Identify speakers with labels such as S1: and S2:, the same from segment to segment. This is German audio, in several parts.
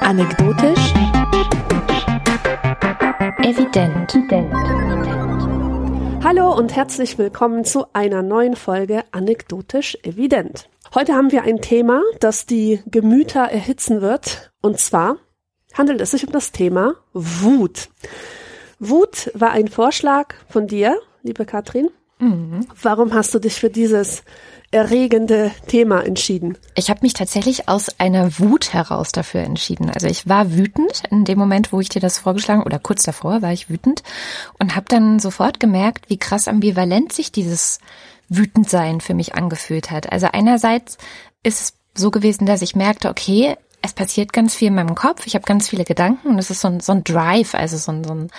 S1: Anekdotisch. Evident. Hallo und herzlich willkommen zu einer neuen Folge Anekdotisch Evident. Heute haben wir ein Thema, das die Gemüter erhitzen wird. Und zwar handelt es sich um das Thema Wut. Wut war ein Vorschlag von dir, liebe Katrin. Mhm. Warum hast du dich für dieses erregende Thema entschieden?
S2: Ich habe mich tatsächlich aus einer Wut heraus dafür entschieden. Also ich war wütend in dem Moment, wo ich dir das vorgeschlagen oder kurz davor war ich wütend und habe dann sofort gemerkt, wie krass ambivalent sich dieses Wütendsein für mich angefühlt hat. Also einerseits ist es so gewesen, dass ich merkte, okay, es passiert ganz viel in meinem Kopf, ich habe ganz viele Gedanken und es ist so ein, so ein Drive, also so ein, so ein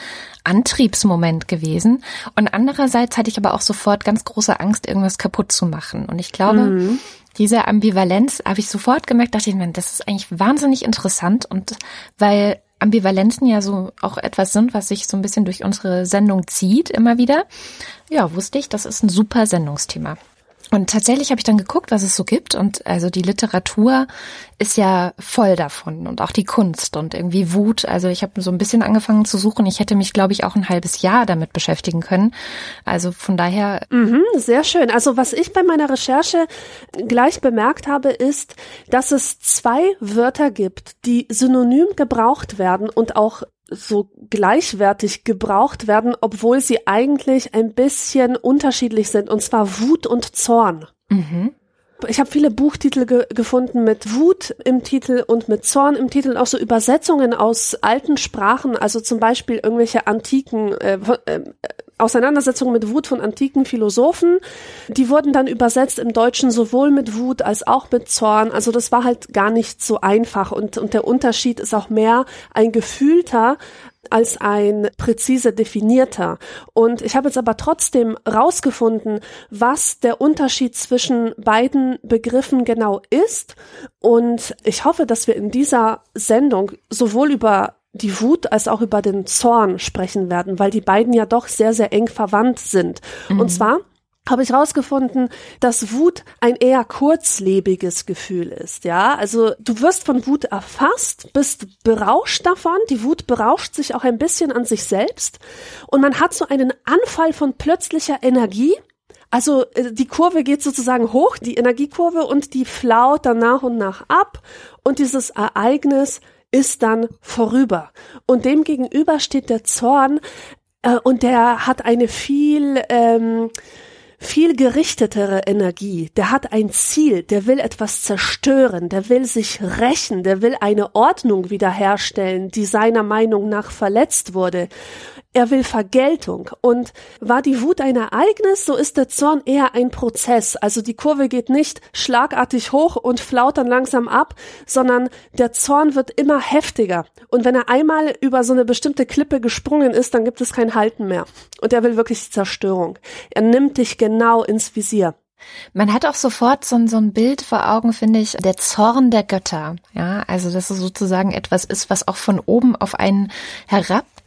S2: Antriebsmoment gewesen. Und andererseits hatte ich aber auch sofort ganz große Angst, irgendwas kaputt zu machen. Und ich glaube, mhm. diese Ambivalenz habe ich sofort gemerkt, dachte ich mir, das ist eigentlich wahnsinnig interessant und weil Ambivalenzen ja so auch etwas sind, was sich so ein bisschen durch unsere Sendung zieht immer wieder. Ja, wusste ich, das ist ein super Sendungsthema. Und tatsächlich habe ich dann geguckt, was es so gibt. Und also die Literatur ist ja voll davon und auch die Kunst und irgendwie Wut. Also ich habe so ein bisschen angefangen zu suchen. Ich hätte mich, glaube ich, auch ein halbes Jahr damit beschäftigen können. Also von daher.
S1: Mhm, sehr schön. Also was ich bei meiner Recherche gleich bemerkt habe, ist, dass es zwei Wörter gibt, die synonym gebraucht werden und auch so gleichwertig gebraucht werden, obwohl sie eigentlich ein bisschen unterschiedlich sind, und zwar Wut und Zorn. Mhm. Ich habe viele Buchtitel ge gefunden mit Wut im Titel und mit Zorn im Titel, auch so Übersetzungen aus alten Sprachen, also zum Beispiel irgendwelche antiken äh, äh, Auseinandersetzungen mit Wut von antiken Philosophen. Die wurden dann übersetzt im Deutschen sowohl mit Wut als auch mit Zorn. Also das war halt gar nicht so einfach und, und der Unterschied ist auch mehr ein gefühlter als ein präzise definierter. Und ich habe jetzt aber trotzdem rausgefunden, was der Unterschied zwischen beiden Begriffen genau ist. Und ich hoffe, dass wir in dieser Sendung sowohl über die Wut als auch über den Zorn sprechen werden, weil die beiden ja doch sehr, sehr eng verwandt sind. Mhm. Und zwar habe ich rausgefunden, dass Wut ein eher kurzlebiges Gefühl ist, ja. Also du wirst von Wut erfasst, bist berauscht davon, die Wut berauscht sich auch ein bisschen an sich selbst und man hat so einen Anfall von plötzlicher Energie. Also äh, die Kurve geht sozusagen hoch, die Energiekurve und die flaut dann nach und nach ab und dieses Ereignis ist dann vorüber. Und dem gegenüber steht der Zorn äh, und der hat eine viel ähm, viel gerichtetere Energie. Der hat ein Ziel, der will etwas zerstören, der will sich rächen, der will eine Ordnung wiederherstellen, die seiner Meinung nach verletzt wurde. Er will Vergeltung. Und war die Wut ein Ereignis, so ist der Zorn eher ein Prozess. Also die Kurve geht nicht schlagartig hoch und flaut dann langsam ab, sondern der Zorn wird immer heftiger. Und wenn er einmal über so eine bestimmte Klippe gesprungen ist, dann gibt es kein Halten mehr. Und er will wirklich Zerstörung. Er nimmt dich genau ins Visier.
S2: Man hat auch sofort so, so ein Bild vor Augen, finde ich, der Zorn der Götter. Ja, also dass es sozusagen etwas ist, was auch von oben auf einen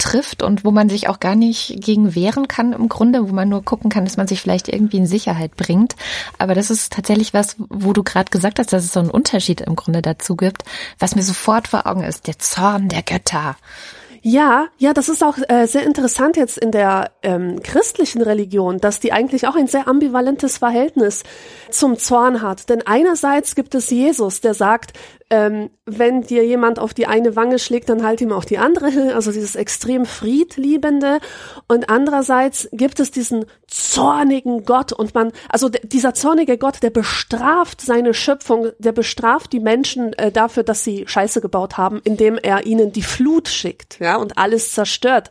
S2: herabtrifft und wo man sich auch gar nicht gegen wehren kann im Grunde, wo man nur gucken kann, dass man sich vielleicht irgendwie in Sicherheit bringt. Aber das ist tatsächlich was, wo du gerade gesagt hast, dass es so einen Unterschied im Grunde dazu gibt, was mir sofort vor Augen ist, der Zorn der Götter.
S1: Ja, ja, das ist auch äh, sehr interessant jetzt in der ähm, christlichen Religion, dass die eigentlich auch ein sehr ambivalentes Verhältnis zum Zorn hat. Denn einerseits gibt es Jesus, der sagt, ähm, wenn dir jemand auf die eine Wange schlägt, dann halt ihm auch die andere hin, also dieses extrem friedliebende. Und andererseits gibt es diesen zornigen Gott und man, also dieser zornige Gott, der bestraft seine Schöpfung, der bestraft die Menschen äh, dafür, dass sie Scheiße gebaut haben, indem er ihnen die Flut schickt, ja, und alles zerstört.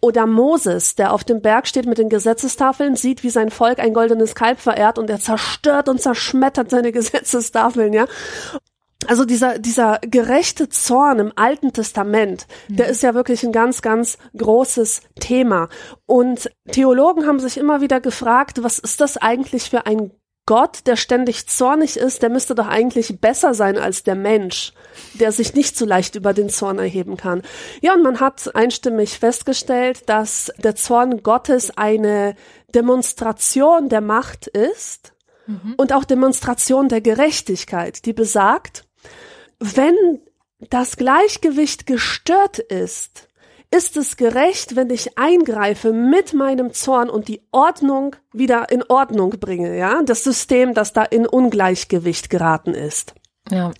S1: Oder Moses, der auf dem Berg steht mit den Gesetzestafeln, sieht, wie sein Volk ein goldenes Kalb verehrt und er zerstört und zerschmettert seine Gesetzestafeln, ja. Also dieser, dieser gerechte Zorn im Alten Testament, mhm. der ist ja wirklich ein ganz, ganz großes Thema. Und Theologen haben sich immer wieder gefragt, was ist das eigentlich für ein Gott, der ständig zornig ist, der müsste doch eigentlich besser sein als der Mensch, der sich nicht so leicht über den Zorn erheben kann. Ja, und man hat einstimmig festgestellt, dass der Zorn Gottes eine Demonstration der Macht ist mhm. und auch Demonstration der Gerechtigkeit, die besagt, wenn das Gleichgewicht gestört ist, ist es gerecht, wenn ich eingreife mit meinem Zorn und die Ordnung wieder in Ordnung bringe, ja? Das System, das da in Ungleichgewicht geraten ist.
S2: Ja.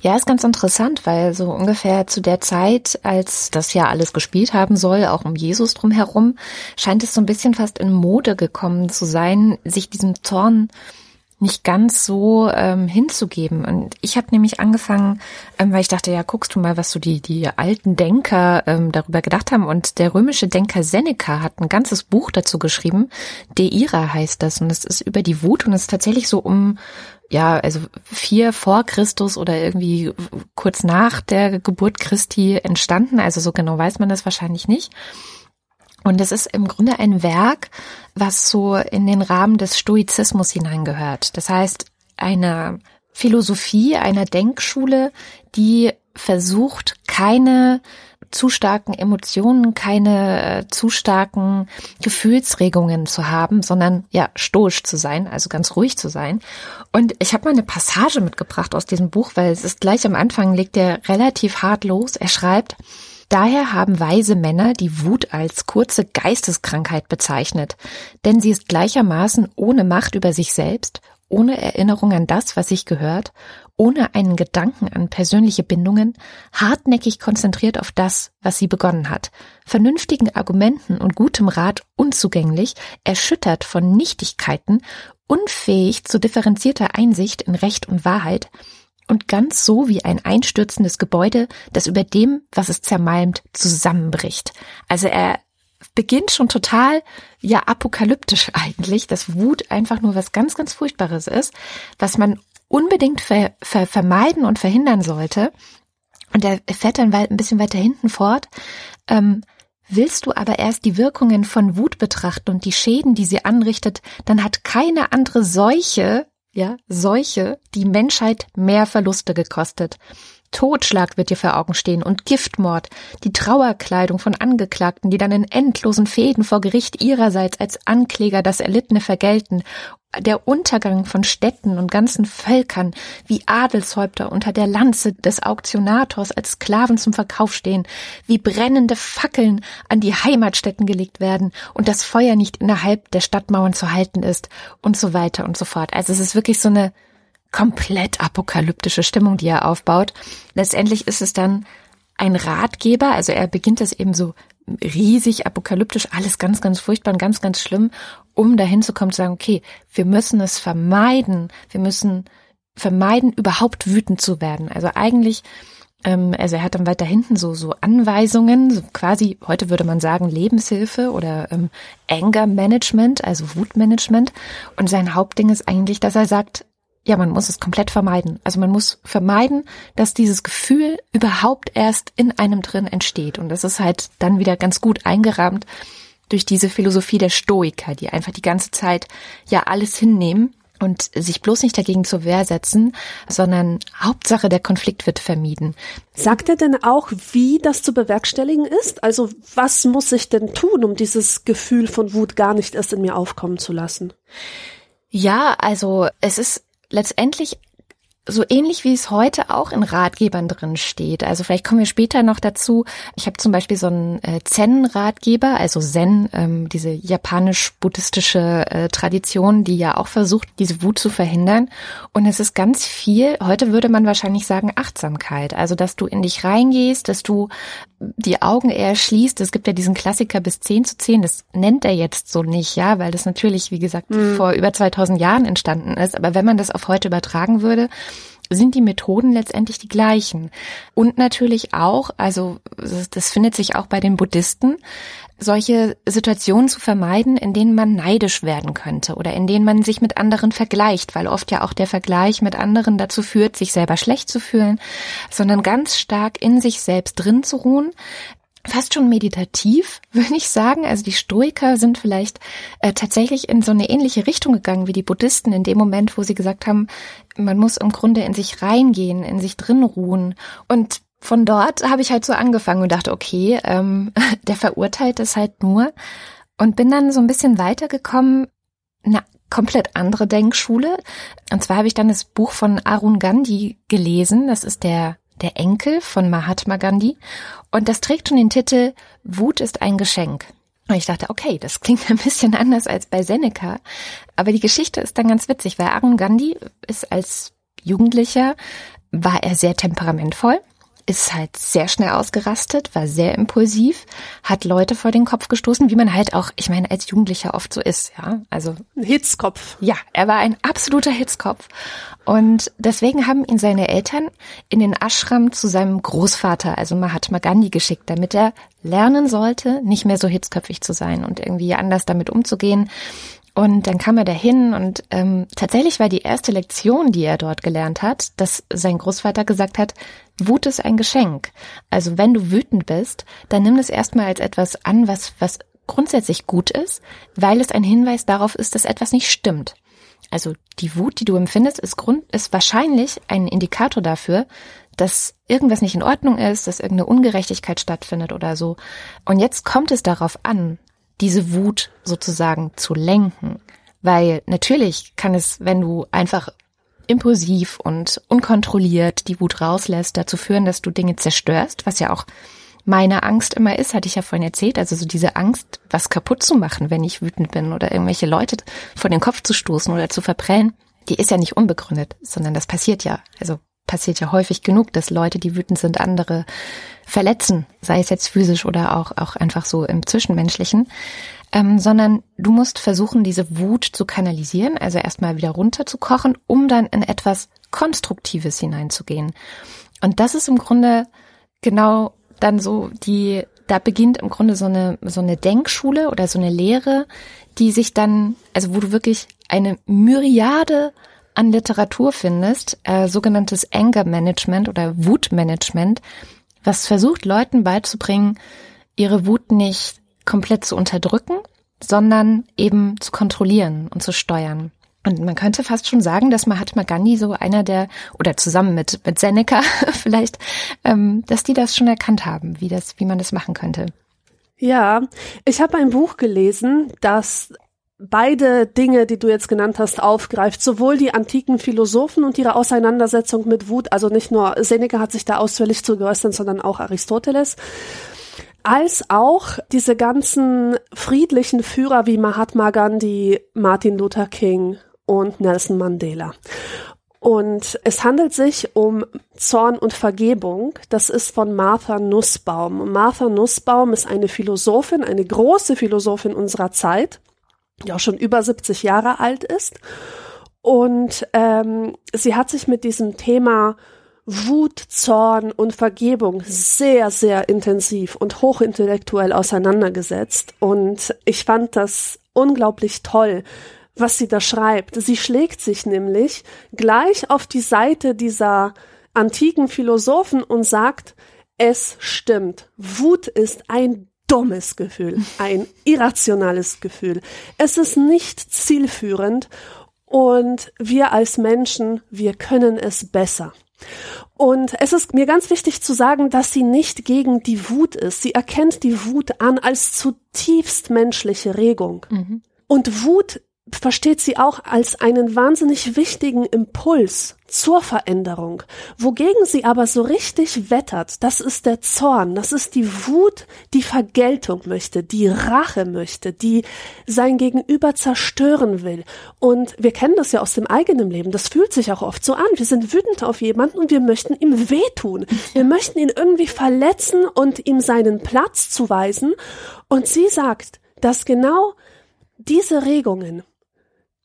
S2: Ja, ist ganz interessant, weil so ungefähr zu der Zeit, als das ja alles gespielt haben soll, auch um Jesus drumherum, scheint es so ein bisschen fast in Mode gekommen zu sein, sich diesem Zorn nicht ganz so ähm, hinzugeben. Und ich habe nämlich angefangen, ähm, weil ich dachte, ja, guckst du mal, was so die, die alten Denker ähm, darüber gedacht haben. Und der römische Denker Seneca hat ein ganzes Buch dazu geschrieben. De Ira heißt das. Und es ist über die Wut und es ist tatsächlich so um ja, also vier vor Christus oder irgendwie kurz nach der Geburt Christi entstanden. Also so genau weiß man das wahrscheinlich nicht. Und es ist im Grunde ein Werk, was so in den Rahmen des Stoizismus hineingehört. Das heißt, eine Philosophie einer Denkschule, die versucht, keine zu starken Emotionen, keine äh, zu starken Gefühlsregungen zu haben, sondern ja, stoisch zu sein, also ganz ruhig zu sein. Und ich habe mal eine Passage mitgebracht aus diesem Buch, weil es ist gleich am Anfang, legt er relativ hart los. Er schreibt, Daher haben weise Männer die Wut als kurze Geisteskrankheit bezeichnet, denn sie ist gleichermaßen ohne Macht über sich selbst, ohne Erinnerung an das, was sich gehört, ohne einen Gedanken an persönliche Bindungen, hartnäckig konzentriert auf das, was sie begonnen hat, vernünftigen Argumenten und gutem Rat unzugänglich, erschüttert von Nichtigkeiten, unfähig zu differenzierter Einsicht in Recht und Wahrheit, und ganz so wie ein einstürzendes Gebäude, das über dem, was es zermalmt, zusammenbricht. Also er beginnt schon total, ja, apokalyptisch eigentlich, dass Wut einfach nur was ganz, ganz Furchtbares ist, was man unbedingt ver ver vermeiden und verhindern sollte. Und er fährt dann ein bisschen weiter hinten fort. Ähm, Willst du aber erst die Wirkungen von Wut betrachten und die Schäden, die sie anrichtet, dann hat keine andere Seuche ja, Seuche, die Menschheit mehr Verluste gekostet. Totschlag wird dir vor Augen stehen und Giftmord, die Trauerkleidung von Angeklagten, die dann in endlosen Fäden vor Gericht ihrerseits als Ankläger das Erlittene vergelten der Untergang von Städten und ganzen Völkern wie Adelshäupter unter der Lanze des Auktionators als Sklaven zum Verkauf stehen, wie brennende Fackeln an die Heimatstätten gelegt werden und das Feuer nicht innerhalb der Stadtmauern zu halten ist und so weiter und so fort. Also es ist wirklich so eine komplett apokalyptische Stimmung, die er aufbaut. Letztendlich ist es dann ein Ratgeber, also er beginnt das eben so riesig apokalyptisch, alles ganz, ganz furchtbar und ganz, ganz schlimm, um dahin zu kommen, zu sagen, okay, wir müssen es vermeiden, wir müssen vermeiden, überhaupt wütend zu werden. Also eigentlich, ähm, also er hat dann weiter hinten so, so Anweisungen, so quasi, heute würde man sagen, Lebenshilfe oder ähm, Anger Management, also Wutmanagement. Und sein Hauptding ist eigentlich, dass er sagt, ja, man muss es komplett vermeiden. Also man muss vermeiden, dass dieses Gefühl überhaupt erst in einem drin entsteht. Und das ist halt dann wieder ganz gut eingerahmt durch diese Philosophie der Stoiker, die einfach die ganze Zeit ja alles hinnehmen und sich bloß nicht dagegen zur Wehr setzen, sondern Hauptsache der Konflikt wird vermieden.
S1: Sagt er denn auch, wie das zu bewerkstelligen ist? Also was muss ich denn tun, um dieses Gefühl von Wut gar nicht erst in mir aufkommen zu lassen?
S2: Ja, also es ist letztendlich so ähnlich wie es heute auch in Ratgebern drin steht. Also vielleicht kommen wir später noch dazu. Ich habe zum Beispiel so einen äh, Zen-Ratgeber, also Zen, ähm, diese japanisch-buddhistische äh, Tradition, die ja auch versucht, diese Wut zu verhindern. Und es ist ganz viel, heute würde man wahrscheinlich sagen, Achtsamkeit. Also, dass du in dich reingehst, dass du die Augen eher schließt. Es gibt ja diesen Klassiker bis 10 zu 10, das nennt er jetzt so nicht, ja, weil das natürlich, wie gesagt, mhm. vor über 2000 Jahren entstanden ist. Aber wenn man das auf heute übertragen würde, sind die Methoden letztendlich die gleichen. Und natürlich auch, also das findet sich auch bei den Buddhisten, solche Situationen zu vermeiden, in denen man neidisch werden könnte oder in denen man sich mit anderen vergleicht, weil oft ja auch der Vergleich mit anderen dazu führt, sich selber schlecht zu fühlen, sondern ganz stark in sich selbst drin zu ruhen, fast schon meditativ, würde ich sagen. Also die Stoiker sind vielleicht äh, tatsächlich in so eine ähnliche Richtung gegangen wie die Buddhisten in dem Moment, wo sie gesagt haben, man muss im Grunde in sich reingehen, in sich drin ruhen. Und von dort habe ich halt so angefangen und dachte, okay, ähm, der verurteilt es halt nur. Und bin dann so ein bisschen weitergekommen, eine komplett andere Denkschule. Und zwar habe ich dann das Buch von Arun Gandhi gelesen. Das ist der, der Enkel von Mahatma Gandhi. Und das trägt schon den Titel Wut ist ein Geschenk. Und ich dachte, okay, das klingt ein bisschen anders als bei Seneca. Aber die Geschichte ist dann ganz witzig, weil Arun Gandhi ist als Jugendlicher, war er sehr temperamentvoll ist halt sehr schnell ausgerastet, war sehr impulsiv, hat Leute vor den Kopf gestoßen, wie man halt auch, ich meine, als Jugendlicher oft so ist, ja. Also
S1: ein Hitzkopf.
S2: Ja, er war ein absoluter Hitzkopf. Und deswegen haben ihn seine Eltern in den Ashram zu seinem Großvater, also Mahatma Gandhi, geschickt, damit er lernen sollte, nicht mehr so hitzköpfig zu sein und irgendwie anders damit umzugehen. Und dann kam er dahin und ähm, tatsächlich war die erste Lektion, die er dort gelernt hat, dass sein Großvater gesagt hat, Wut ist ein Geschenk. Also wenn du wütend bist, dann nimm es erstmal als etwas an, was, was grundsätzlich gut ist, weil es ein Hinweis darauf ist, dass etwas nicht stimmt. Also die Wut, die du empfindest, ist, Grund, ist wahrscheinlich ein Indikator dafür, dass irgendwas nicht in Ordnung ist, dass irgendeine Ungerechtigkeit stattfindet oder so. Und jetzt kommt es darauf an, diese Wut sozusagen zu lenken. Weil natürlich kann es, wenn du einfach impulsiv und unkontrolliert die Wut rauslässt, dazu führen, dass du Dinge zerstörst, was ja auch meine Angst immer ist, hatte ich ja vorhin erzählt, also so diese Angst, was kaputt zu machen, wenn ich wütend bin oder irgendwelche Leute vor den Kopf zu stoßen oder zu verprellen, die ist ja nicht unbegründet, sondern das passiert ja. Also passiert ja häufig genug, dass Leute, die wütend sind, andere verletzen, sei es jetzt physisch oder auch, auch einfach so im Zwischenmenschlichen, ähm, sondern du musst versuchen, diese Wut zu kanalisieren, also erstmal wieder runterzukochen, um dann in etwas Konstruktives hineinzugehen. Und das ist im Grunde genau dann so die, da beginnt im Grunde so eine, so eine Denkschule oder so eine Lehre, die sich dann, also wo du wirklich eine Myriade an Literatur findest, äh, sogenanntes Anger Management oder Wutmanagement, was versucht Leuten beizubringen, ihre Wut nicht komplett zu unterdrücken, sondern eben zu kontrollieren und zu steuern. Und man könnte fast schon sagen, dass Mahatma Gandhi so einer der, oder zusammen mit, mit Seneca vielleicht, ähm, dass die das schon erkannt haben, wie das, wie man das machen könnte.
S1: Ja, ich habe ein Buch gelesen, das beide Dinge, die du jetzt genannt hast, aufgreift, sowohl die antiken Philosophen und ihre Auseinandersetzung mit Wut, also nicht nur Seneca hat sich da ausführlich zu geäußert, sondern auch Aristoteles, als auch diese ganzen friedlichen Führer wie Mahatma Gandhi, Martin Luther King und Nelson Mandela. Und es handelt sich um Zorn und Vergebung. Das ist von Martha Nussbaum. Martha Nussbaum ist eine Philosophin, eine große Philosophin unserer Zeit die auch schon über 70 Jahre alt ist. Und ähm, sie hat sich mit diesem Thema Wut, Zorn und Vergebung sehr, sehr intensiv und hochintellektuell auseinandergesetzt. Und ich fand das unglaublich toll, was sie da schreibt. Sie schlägt sich nämlich gleich auf die Seite dieser antiken Philosophen und sagt, es stimmt. Wut ist ein dummes Gefühl, ein irrationales Gefühl. Es ist nicht zielführend und wir als Menschen, wir können es besser. Und es ist mir ganz wichtig zu sagen, dass sie nicht gegen die Wut ist. Sie erkennt die Wut an als zutiefst menschliche Regung. Mhm. Und Wut versteht sie auch als einen wahnsinnig wichtigen Impuls zur Veränderung. Wogegen sie aber so richtig wettert, das ist der Zorn, das ist die Wut, die Vergeltung möchte, die Rache möchte, die sein Gegenüber zerstören will. Und wir kennen das ja aus dem eigenen Leben, das fühlt sich auch oft so an. Wir sind wütend auf jemanden und wir möchten ihm wehtun. Wir möchten ihn irgendwie verletzen und ihm seinen Platz zuweisen. Und sie sagt, dass genau diese Regungen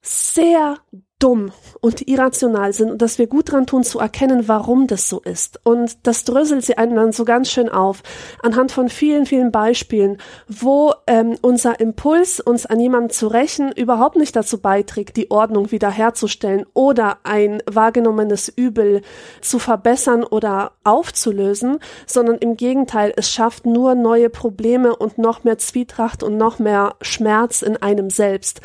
S1: sehr dumm und irrational sind und dass wir gut dran tun zu erkennen, warum das so ist. Und das dröselt sie einem dann so ganz schön auf, anhand von vielen, vielen Beispielen, wo ähm, unser Impuls, uns an jemanden zu rächen, überhaupt nicht dazu beiträgt, die Ordnung wiederherzustellen oder ein wahrgenommenes Übel zu verbessern oder aufzulösen, sondern im Gegenteil, es schafft nur neue Probleme und noch mehr Zwietracht und noch mehr Schmerz in einem selbst.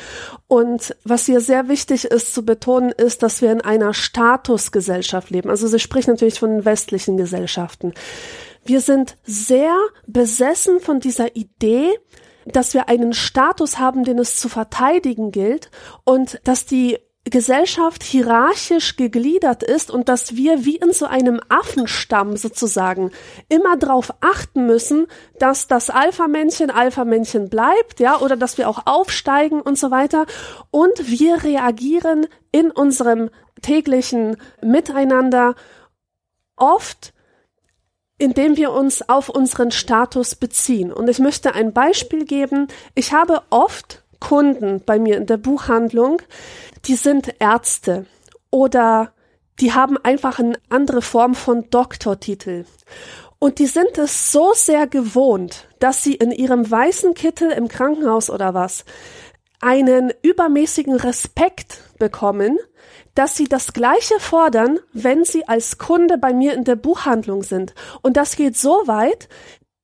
S1: Und was hier sehr wichtig ist zu betonen, ist, dass wir in einer Statusgesellschaft leben. Also sie spricht natürlich von westlichen Gesellschaften. Wir sind sehr besessen von dieser Idee, dass wir einen Status haben, den es zu verteidigen gilt und dass die Gesellschaft hierarchisch gegliedert ist und dass wir wie in so einem Affenstamm sozusagen immer darauf achten müssen, dass das Alpha-Männchen Alpha-Männchen bleibt, ja, oder dass wir auch aufsteigen und so weiter. Und wir reagieren in unserem täglichen Miteinander oft indem wir uns auf unseren Status beziehen. Und ich möchte ein Beispiel geben. Ich habe oft Kunden bei mir in der Buchhandlung, die sind Ärzte oder die haben einfach eine andere Form von Doktortitel. Und die sind es so sehr gewohnt, dass sie in ihrem weißen Kittel im Krankenhaus oder was einen übermäßigen Respekt bekommen, dass sie das Gleiche fordern, wenn sie als Kunde bei mir in der Buchhandlung sind. Und das geht so weit,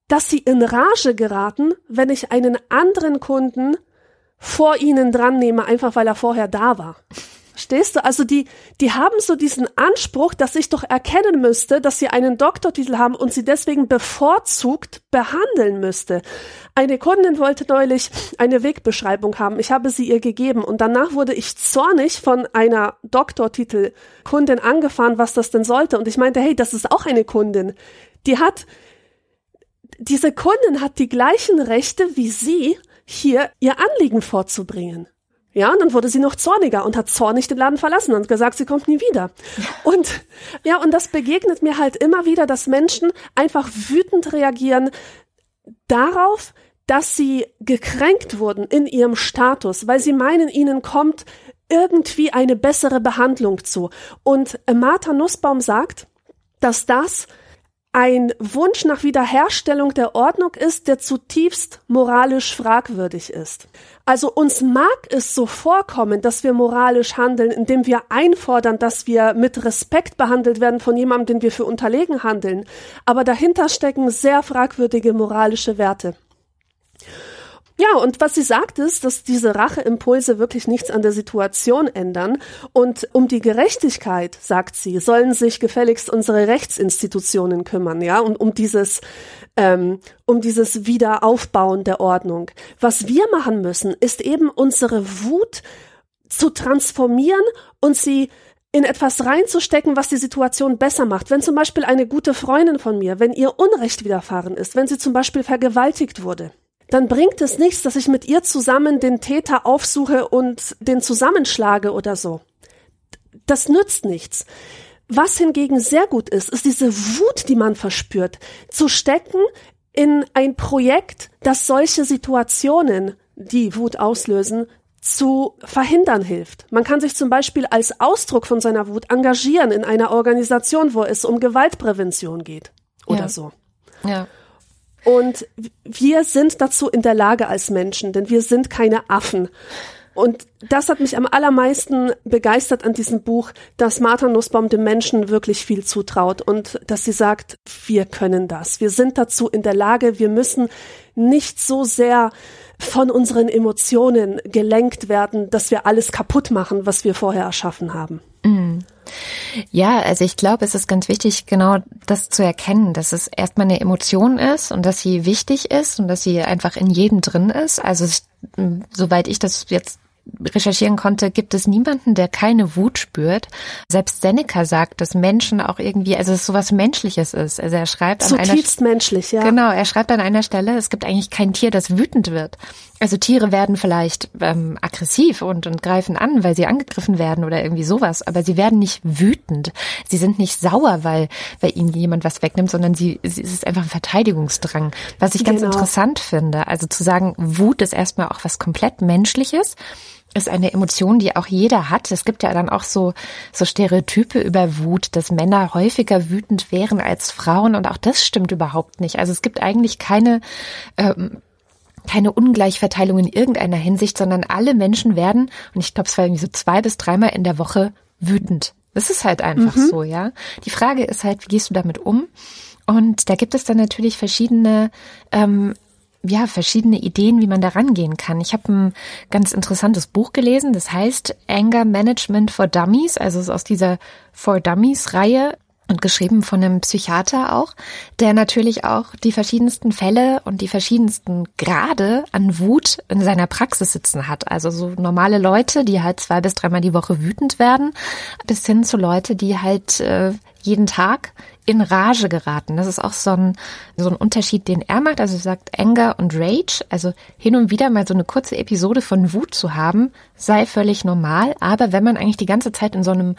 S1: dass sie in Rage geraten, wenn ich einen anderen Kunden vor ihnen dran nehme, einfach weil er vorher da war. Stehst du? Also die, die haben so diesen Anspruch, dass ich doch erkennen müsste, dass sie einen Doktortitel haben und sie deswegen bevorzugt behandeln müsste. Eine Kundin wollte neulich eine Wegbeschreibung haben. Ich habe sie ihr gegeben und danach wurde ich zornig von einer Doktortitel-Kundin angefahren, was das denn sollte. Und ich meinte, hey, das ist auch eine Kundin. Die hat, diese Kundin hat die gleichen Rechte wie sie, hier ihr Anliegen vorzubringen. Ja, und dann wurde sie noch zorniger und hat zornig den Laden verlassen und gesagt, sie kommt nie wieder. Und ja, und das begegnet mir halt immer wieder, dass Menschen einfach wütend reagieren darauf, dass sie gekränkt wurden in ihrem Status, weil sie meinen, ihnen kommt irgendwie eine bessere Behandlung zu. Und Martha Nussbaum sagt, dass das ein Wunsch nach Wiederherstellung der Ordnung ist, der zutiefst moralisch fragwürdig ist. Also uns mag es so vorkommen, dass wir moralisch handeln, indem wir einfordern, dass wir mit Respekt behandelt werden von jemandem, den wir für unterlegen handeln. Aber dahinter stecken sehr fragwürdige moralische Werte. Ja, und was sie sagt ist, dass diese Racheimpulse wirklich nichts an der Situation ändern. Und um die Gerechtigkeit, sagt sie, sollen sich gefälligst unsere Rechtsinstitutionen kümmern, ja, und um dieses, ähm, um dieses Wiederaufbauen der Ordnung. Was wir machen müssen, ist eben unsere Wut zu transformieren und sie in etwas reinzustecken, was die Situation besser macht. Wenn zum Beispiel eine gute Freundin von mir, wenn ihr Unrecht widerfahren ist, wenn sie zum Beispiel vergewaltigt wurde, dann bringt es nichts, dass ich mit ihr zusammen den Täter aufsuche und den zusammenschlage oder so. Das nützt nichts. Was hingegen sehr gut ist, ist diese Wut, die man verspürt, zu stecken in ein Projekt, das solche Situationen, die Wut auslösen, zu verhindern hilft. Man kann sich zum Beispiel als Ausdruck von seiner Wut engagieren in einer Organisation, wo es um Gewaltprävention geht oder
S2: ja.
S1: so.
S2: Ja.
S1: Und wir sind dazu in der Lage als Menschen, denn wir sind keine Affen. Und das hat mich am allermeisten begeistert an diesem Buch, dass Martha Nussbaum dem Menschen wirklich viel zutraut und dass sie sagt, wir können das. Wir sind dazu in der Lage. Wir müssen nicht so sehr von unseren Emotionen gelenkt werden, dass wir alles kaputt machen, was wir vorher erschaffen haben.
S2: Mm. Ja, also ich glaube, es ist ganz wichtig, genau das zu erkennen, dass es erstmal eine Emotion ist und dass sie wichtig ist und dass sie einfach in jedem drin ist. Also soweit ich das jetzt recherchieren konnte, gibt es niemanden, der keine Wut spürt. Selbst Seneca sagt, dass Menschen auch irgendwie, also es sowas Menschliches ist. Also er schreibt an
S1: Zutiefst einer, menschlich, ja.
S2: Genau, er schreibt an einer Stelle, es gibt eigentlich kein Tier, das wütend wird. Also Tiere werden vielleicht ähm, aggressiv und, und greifen an, weil sie angegriffen werden oder irgendwie sowas, aber sie werden nicht wütend. Sie sind nicht sauer, weil, weil ihnen jemand was wegnimmt, sondern sie, sie es ist einfach ein Verteidigungsdrang. Was ich ganz genau. interessant finde, also zu sagen, Wut ist erstmal auch was komplett Menschliches ist eine Emotion, die auch jeder hat. Es gibt ja dann auch so, so Stereotype über Wut, dass Männer häufiger wütend wären als Frauen und auch das stimmt überhaupt nicht. Also es gibt eigentlich keine, ähm, keine Ungleichverteilung in irgendeiner Hinsicht, sondern alle Menschen werden, und ich glaube, es war irgendwie so zwei bis dreimal in der Woche wütend. Das ist halt einfach mhm. so, ja. Die Frage ist halt, wie gehst du damit um? Und da gibt es dann natürlich verschiedene ähm, ja, verschiedene Ideen, wie man da rangehen kann. Ich habe ein ganz interessantes Buch gelesen, das heißt Anger Management for Dummies, also ist aus dieser For Dummies Reihe und geschrieben von einem Psychiater auch, der natürlich auch die verschiedensten Fälle und die verschiedensten Grade an Wut in seiner Praxis sitzen hat. Also so normale Leute, die halt zwei bis dreimal die Woche wütend werden, bis hin zu Leute, die halt äh, jeden Tag in Rage geraten. Das ist auch so ein, so ein Unterschied, den er macht. Also er sagt Anger und Rage. Also hin und wieder mal so eine kurze Episode von Wut zu haben, sei völlig normal. Aber wenn man eigentlich die ganze Zeit in so einem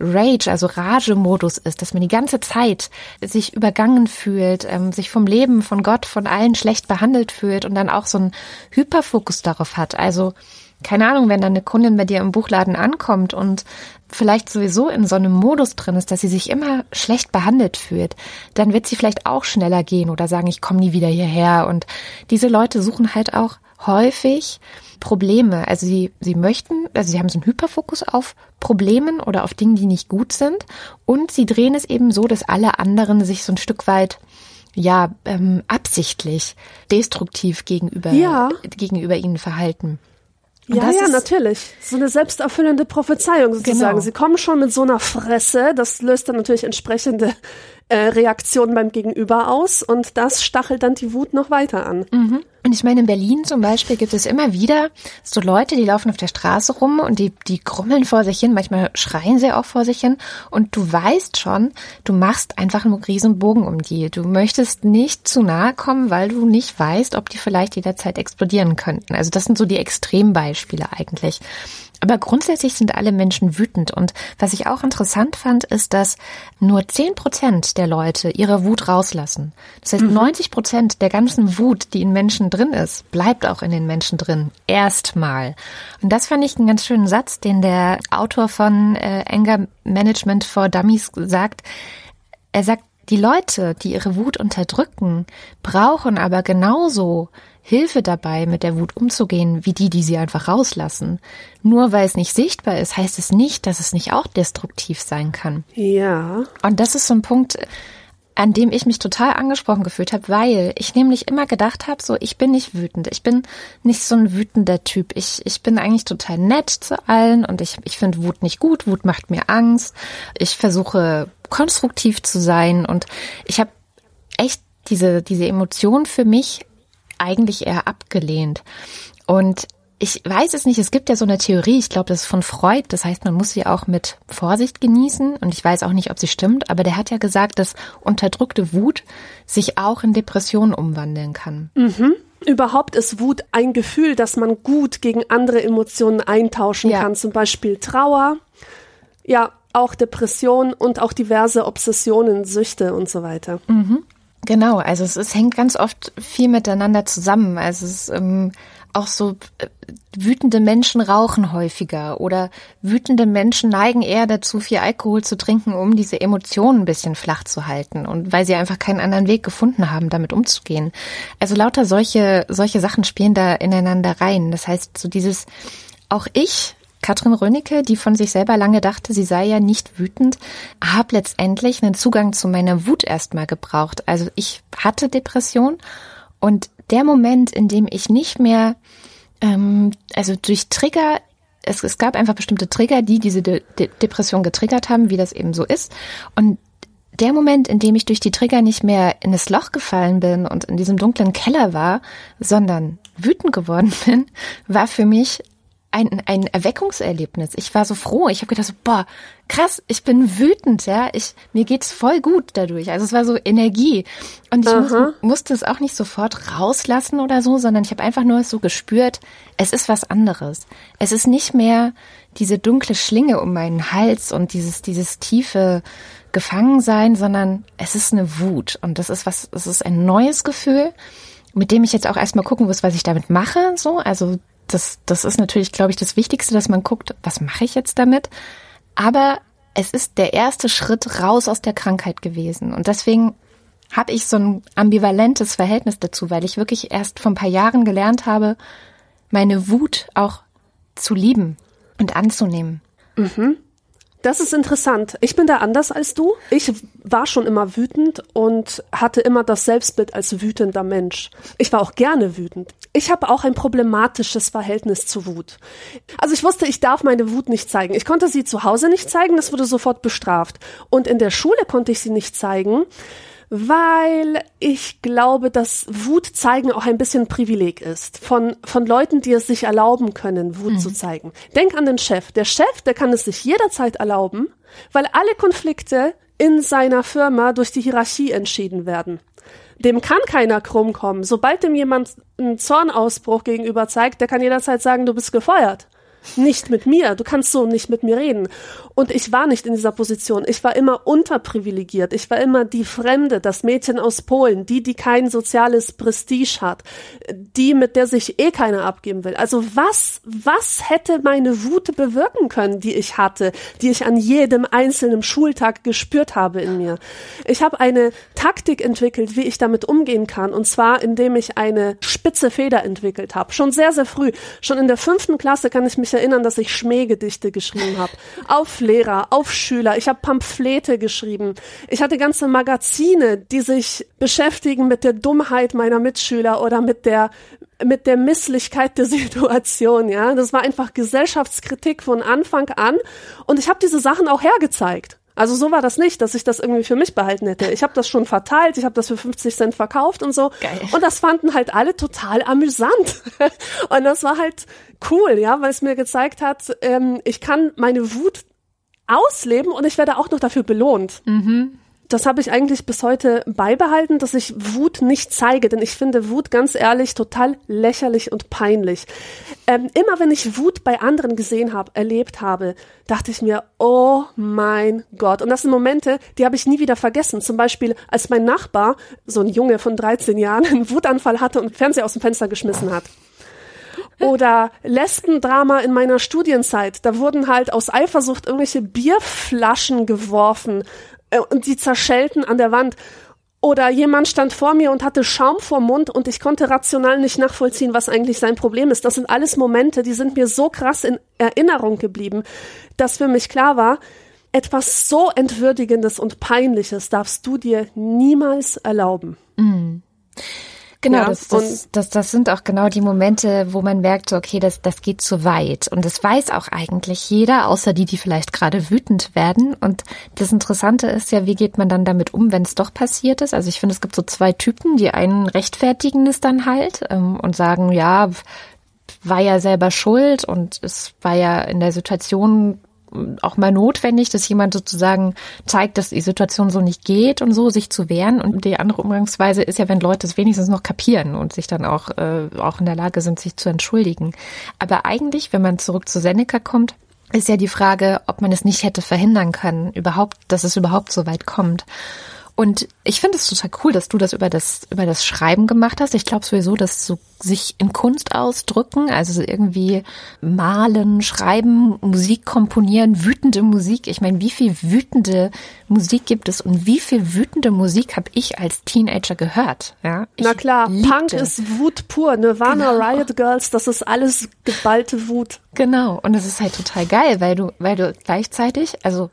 S2: Rage, also Rage-Modus ist, dass man die ganze Zeit sich übergangen fühlt, ähm, sich vom Leben, von Gott, von allen schlecht behandelt fühlt und dann auch so einen Hyperfokus darauf hat. Also keine Ahnung, wenn dann eine Kundin bei dir im Buchladen ankommt und vielleicht sowieso in so einem Modus drin ist, dass sie sich immer schlecht behandelt fühlt, dann wird sie vielleicht auch schneller gehen oder sagen, ich komme nie wieder hierher. Und diese Leute suchen halt auch häufig Probleme. Also sie, sie möchten, also sie haben so einen Hyperfokus auf Problemen oder auf Dingen, die nicht gut sind. Und sie drehen es eben so, dass alle anderen sich so ein Stück weit ja ähm, absichtlich destruktiv gegenüber ja. gegenüber ihnen verhalten.
S1: Und ja, ja, natürlich. So eine selbsterfüllende Prophezeiung sozusagen. Genau. Sie kommen schon mit so einer Fresse, das löst dann natürlich entsprechende äh, Reaktionen beim Gegenüber aus und das stachelt dann die Wut noch weiter an.
S2: Mhm. Und ich meine, in Berlin zum Beispiel gibt es immer wieder so Leute, die laufen auf der Straße rum und die, die grummeln vor sich hin, manchmal schreien sie auch vor sich hin. Und du weißt schon, du machst einfach einen riesen Bogen um die. Du möchtest nicht zu nahe kommen, weil du nicht weißt, ob die vielleicht jederzeit explodieren könnten. Also das sind so die Extrembeispiele eigentlich. Aber grundsätzlich sind alle Menschen wütend. Und was ich auch interessant fand, ist, dass nur zehn Prozent der Leute ihre Wut rauslassen. Das heißt, mhm. 90 Prozent der ganzen Wut, die in Menschen drin ist, bleibt auch in den Menschen drin. Erstmal. Und das fand ich einen ganz schönen Satz, den der Autor von äh, Anger Management for Dummies sagt. Er sagt, die Leute, die ihre Wut unterdrücken, brauchen aber genauso Hilfe dabei, mit der Wut umzugehen, wie die, die sie einfach rauslassen. Nur weil es nicht sichtbar ist, heißt es nicht, dass es nicht auch destruktiv sein kann.
S1: Ja.
S2: Und das ist so ein Punkt, an dem ich mich total angesprochen gefühlt habe, weil ich nämlich immer gedacht habe, so ich bin nicht wütend, ich bin nicht so ein wütender Typ. Ich, ich bin eigentlich total nett zu allen und ich, ich finde Wut nicht gut, Wut macht mir Angst. Ich versuche konstruktiv zu sein und ich habe echt diese, diese Emotion für mich eigentlich eher abgelehnt. Und ich weiß es nicht, es gibt ja so eine Theorie, ich glaube, das ist von Freud, das heißt, man muss sie auch mit Vorsicht genießen und ich weiß auch nicht, ob sie stimmt, aber der hat ja gesagt, dass unterdrückte Wut sich auch in Depressionen umwandeln kann.
S1: Mhm. Überhaupt ist Wut ein Gefühl, das man gut gegen andere Emotionen eintauschen ja. kann, zum Beispiel Trauer, ja, auch Depression und auch diverse Obsessionen, Süchte und so weiter.
S2: Mhm. Genau, also es, es hängt ganz oft viel miteinander zusammen. Also es ähm, auch so, äh, wütende Menschen rauchen häufiger oder wütende Menschen neigen eher dazu, viel Alkohol zu trinken, um diese Emotionen ein bisschen flach zu halten und weil sie einfach keinen anderen Weg gefunden haben, damit umzugehen. Also lauter solche, solche Sachen spielen da ineinander rein. Das heißt, so dieses, auch ich Katrin Rönicke, die von sich selber lange dachte, sie sei ja nicht wütend, habe letztendlich einen Zugang zu meiner Wut erstmal gebraucht. Also ich hatte Depression und der Moment, in dem ich nicht mehr, ähm, also durch Trigger, es, es gab einfach bestimmte Trigger, die diese De De Depression getriggert haben, wie das eben so ist. Und der Moment, in dem ich durch die Trigger nicht mehr in das Loch gefallen bin und in diesem dunklen Keller war, sondern wütend geworden bin, war für mich ein, ein Erweckungserlebnis. Ich war so froh. Ich habe gedacht, so, boah, krass, ich bin wütend, ja. Ich, mir geht's voll gut dadurch. Also es war so Energie. Und ich muss, musste es auch nicht sofort rauslassen oder so, sondern ich habe einfach nur so gespürt, es ist was anderes. Es ist nicht mehr diese dunkle Schlinge um meinen Hals und dieses, dieses tiefe Gefangensein, sondern es ist eine Wut. Und das ist was, es ist ein neues Gefühl mit dem ich jetzt auch erstmal gucken muss, was ich damit mache, so. Also das, das ist natürlich, glaube ich, das Wichtigste, dass man guckt, was mache ich jetzt damit? Aber es ist der erste Schritt raus aus der Krankheit gewesen. Und deswegen habe ich so ein ambivalentes Verhältnis dazu, weil ich wirklich erst vor ein paar Jahren gelernt habe, meine Wut auch zu lieben und anzunehmen.
S1: Mhm. Das ist interessant. Ich bin da anders als du. Ich war schon immer wütend und hatte immer das Selbstbild als wütender Mensch. Ich war auch gerne wütend. Ich habe auch ein problematisches Verhältnis zu Wut. Also ich wusste, ich darf meine Wut nicht zeigen. Ich konnte sie zu Hause nicht zeigen, das wurde sofort bestraft. Und in der Schule konnte ich sie nicht zeigen, weil ich glaube, dass Wut zeigen auch ein bisschen Privileg ist von, von Leuten, die es sich erlauben können, Wut mhm. zu zeigen. Denk an den Chef. Der Chef, der kann es sich jederzeit erlauben, weil alle Konflikte in seiner Firma durch die Hierarchie entschieden werden. Dem kann keiner krumm kommen. Sobald dem jemand einen Zornausbruch gegenüber zeigt, der kann jederzeit sagen, du bist gefeuert nicht mit mir, du kannst so nicht mit mir reden. Und ich war nicht in dieser Position. Ich war immer unterprivilegiert. Ich war immer die Fremde, das Mädchen aus Polen, die, die kein soziales Prestige hat, die, mit der sich eh keiner abgeben will. Also was, was hätte meine Wut bewirken können, die ich hatte, die ich an jedem einzelnen Schultag gespürt habe in mir? Ich habe eine Taktik entwickelt, wie ich damit umgehen kann. Und zwar, indem ich eine spitze Feder entwickelt habe. Schon sehr, sehr früh. Schon in der fünften Klasse kann ich mich erinnern, dass ich Schmähgedichte geschrieben habe. Auf Lehrer, auf Schüler. Ich habe Pamphlete geschrieben. Ich hatte ganze Magazine, die sich beschäftigen mit der Dummheit meiner Mitschüler oder mit der mit der Misslichkeit der Situation, ja. Das war einfach Gesellschaftskritik von Anfang an und ich habe diese Sachen auch hergezeigt. Also so war das nicht, dass ich das irgendwie für mich behalten hätte. Ich habe das schon verteilt, ich habe das für 50 Cent verkauft und so. Geil. Und das fanden halt alle total amüsant. und das war halt cool, ja, weil es mir gezeigt hat, ähm, ich kann meine Wut ausleben und ich werde auch noch dafür belohnt. Mhm das habe ich eigentlich bis heute beibehalten, dass ich Wut nicht zeige, denn ich finde Wut ganz ehrlich total lächerlich und peinlich. Ähm, immer wenn ich Wut bei anderen gesehen habe, erlebt habe, dachte ich mir, oh mein Gott. Und das sind Momente, die habe ich nie wieder vergessen. Zum Beispiel, als mein Nachbar, so ein Junge von 13 Jahren, einen Wutanfall hatte und Fernseher aus dem Fenster geschmissen hat. Oder Lesbendrama in meiner Studienzeit. Da wurden halt aus Eifersucht irgendwelche Bierflaschen geworfen und die zerschellten an der Wand. Oder jemand stand vor mir und hatte Schaum vor Mund und ich konnte rational nicht nachvollziehen, was eigentlich sein Problem ist. Das sind alles Momente, die sind mir so krass in Erinnerung geblieben, dass für mich klar war, etwas so Entwürdigendes und Peinliches darfst du dir niemals erlauben.
S2: Mm. Genau, ja, das, das, das, das sind auch genau die Momente, wo man merkt, okay, das, das geht zu weit. Und das weiß auch eigentlich jeder, außer die, die vielleicht gerade wütend werden. Und das Interessante ist ja, wie geht man dann damit um, wenn es doch passiert ist? Also ich finde, es gibt so zwei Typen. Die einen rechtfertigen es dann halt ähm, und sagen, ja, war ja selber schuld und es war ja in der Situation auch mal notwendig, dass jemand sozusagen zeigt, dass die Situation so nicht geht und so, sich zu wehren. Und die andere Umgangsweise ist ja, wenn Leute es wenigstens noch kapieren und sich dann auch, äh, auch in der Lage sind, sich zu entschuldigen. Aber eigentlich, wenn man zurück zu Seneca kommt, ist ja die Frage, ob man es nicht hätte verhindern können, überhaupt, dass es überhaupt so weit kommt. Und ich finde es total cool, dass du das über das über das Schreiben gemacht hast. Ich glaube sowieso, dass so sich in Kunst ausdrücken, also irgendwie malen, schreiben, Musik komponieren, wütende Musik. Ich meine, wie viel wütende Musik gibt es und wie viel wütende Musik habe ich als Teenager gehört? Ja,
S1: Na klar, liebte. Punk ist Wut pur. Nirvana, genau. Riot Girls, das ist alles geballte Wut.
S2: Genau. Und das ist halt total geil, weil du, weil du gleichzeitig, also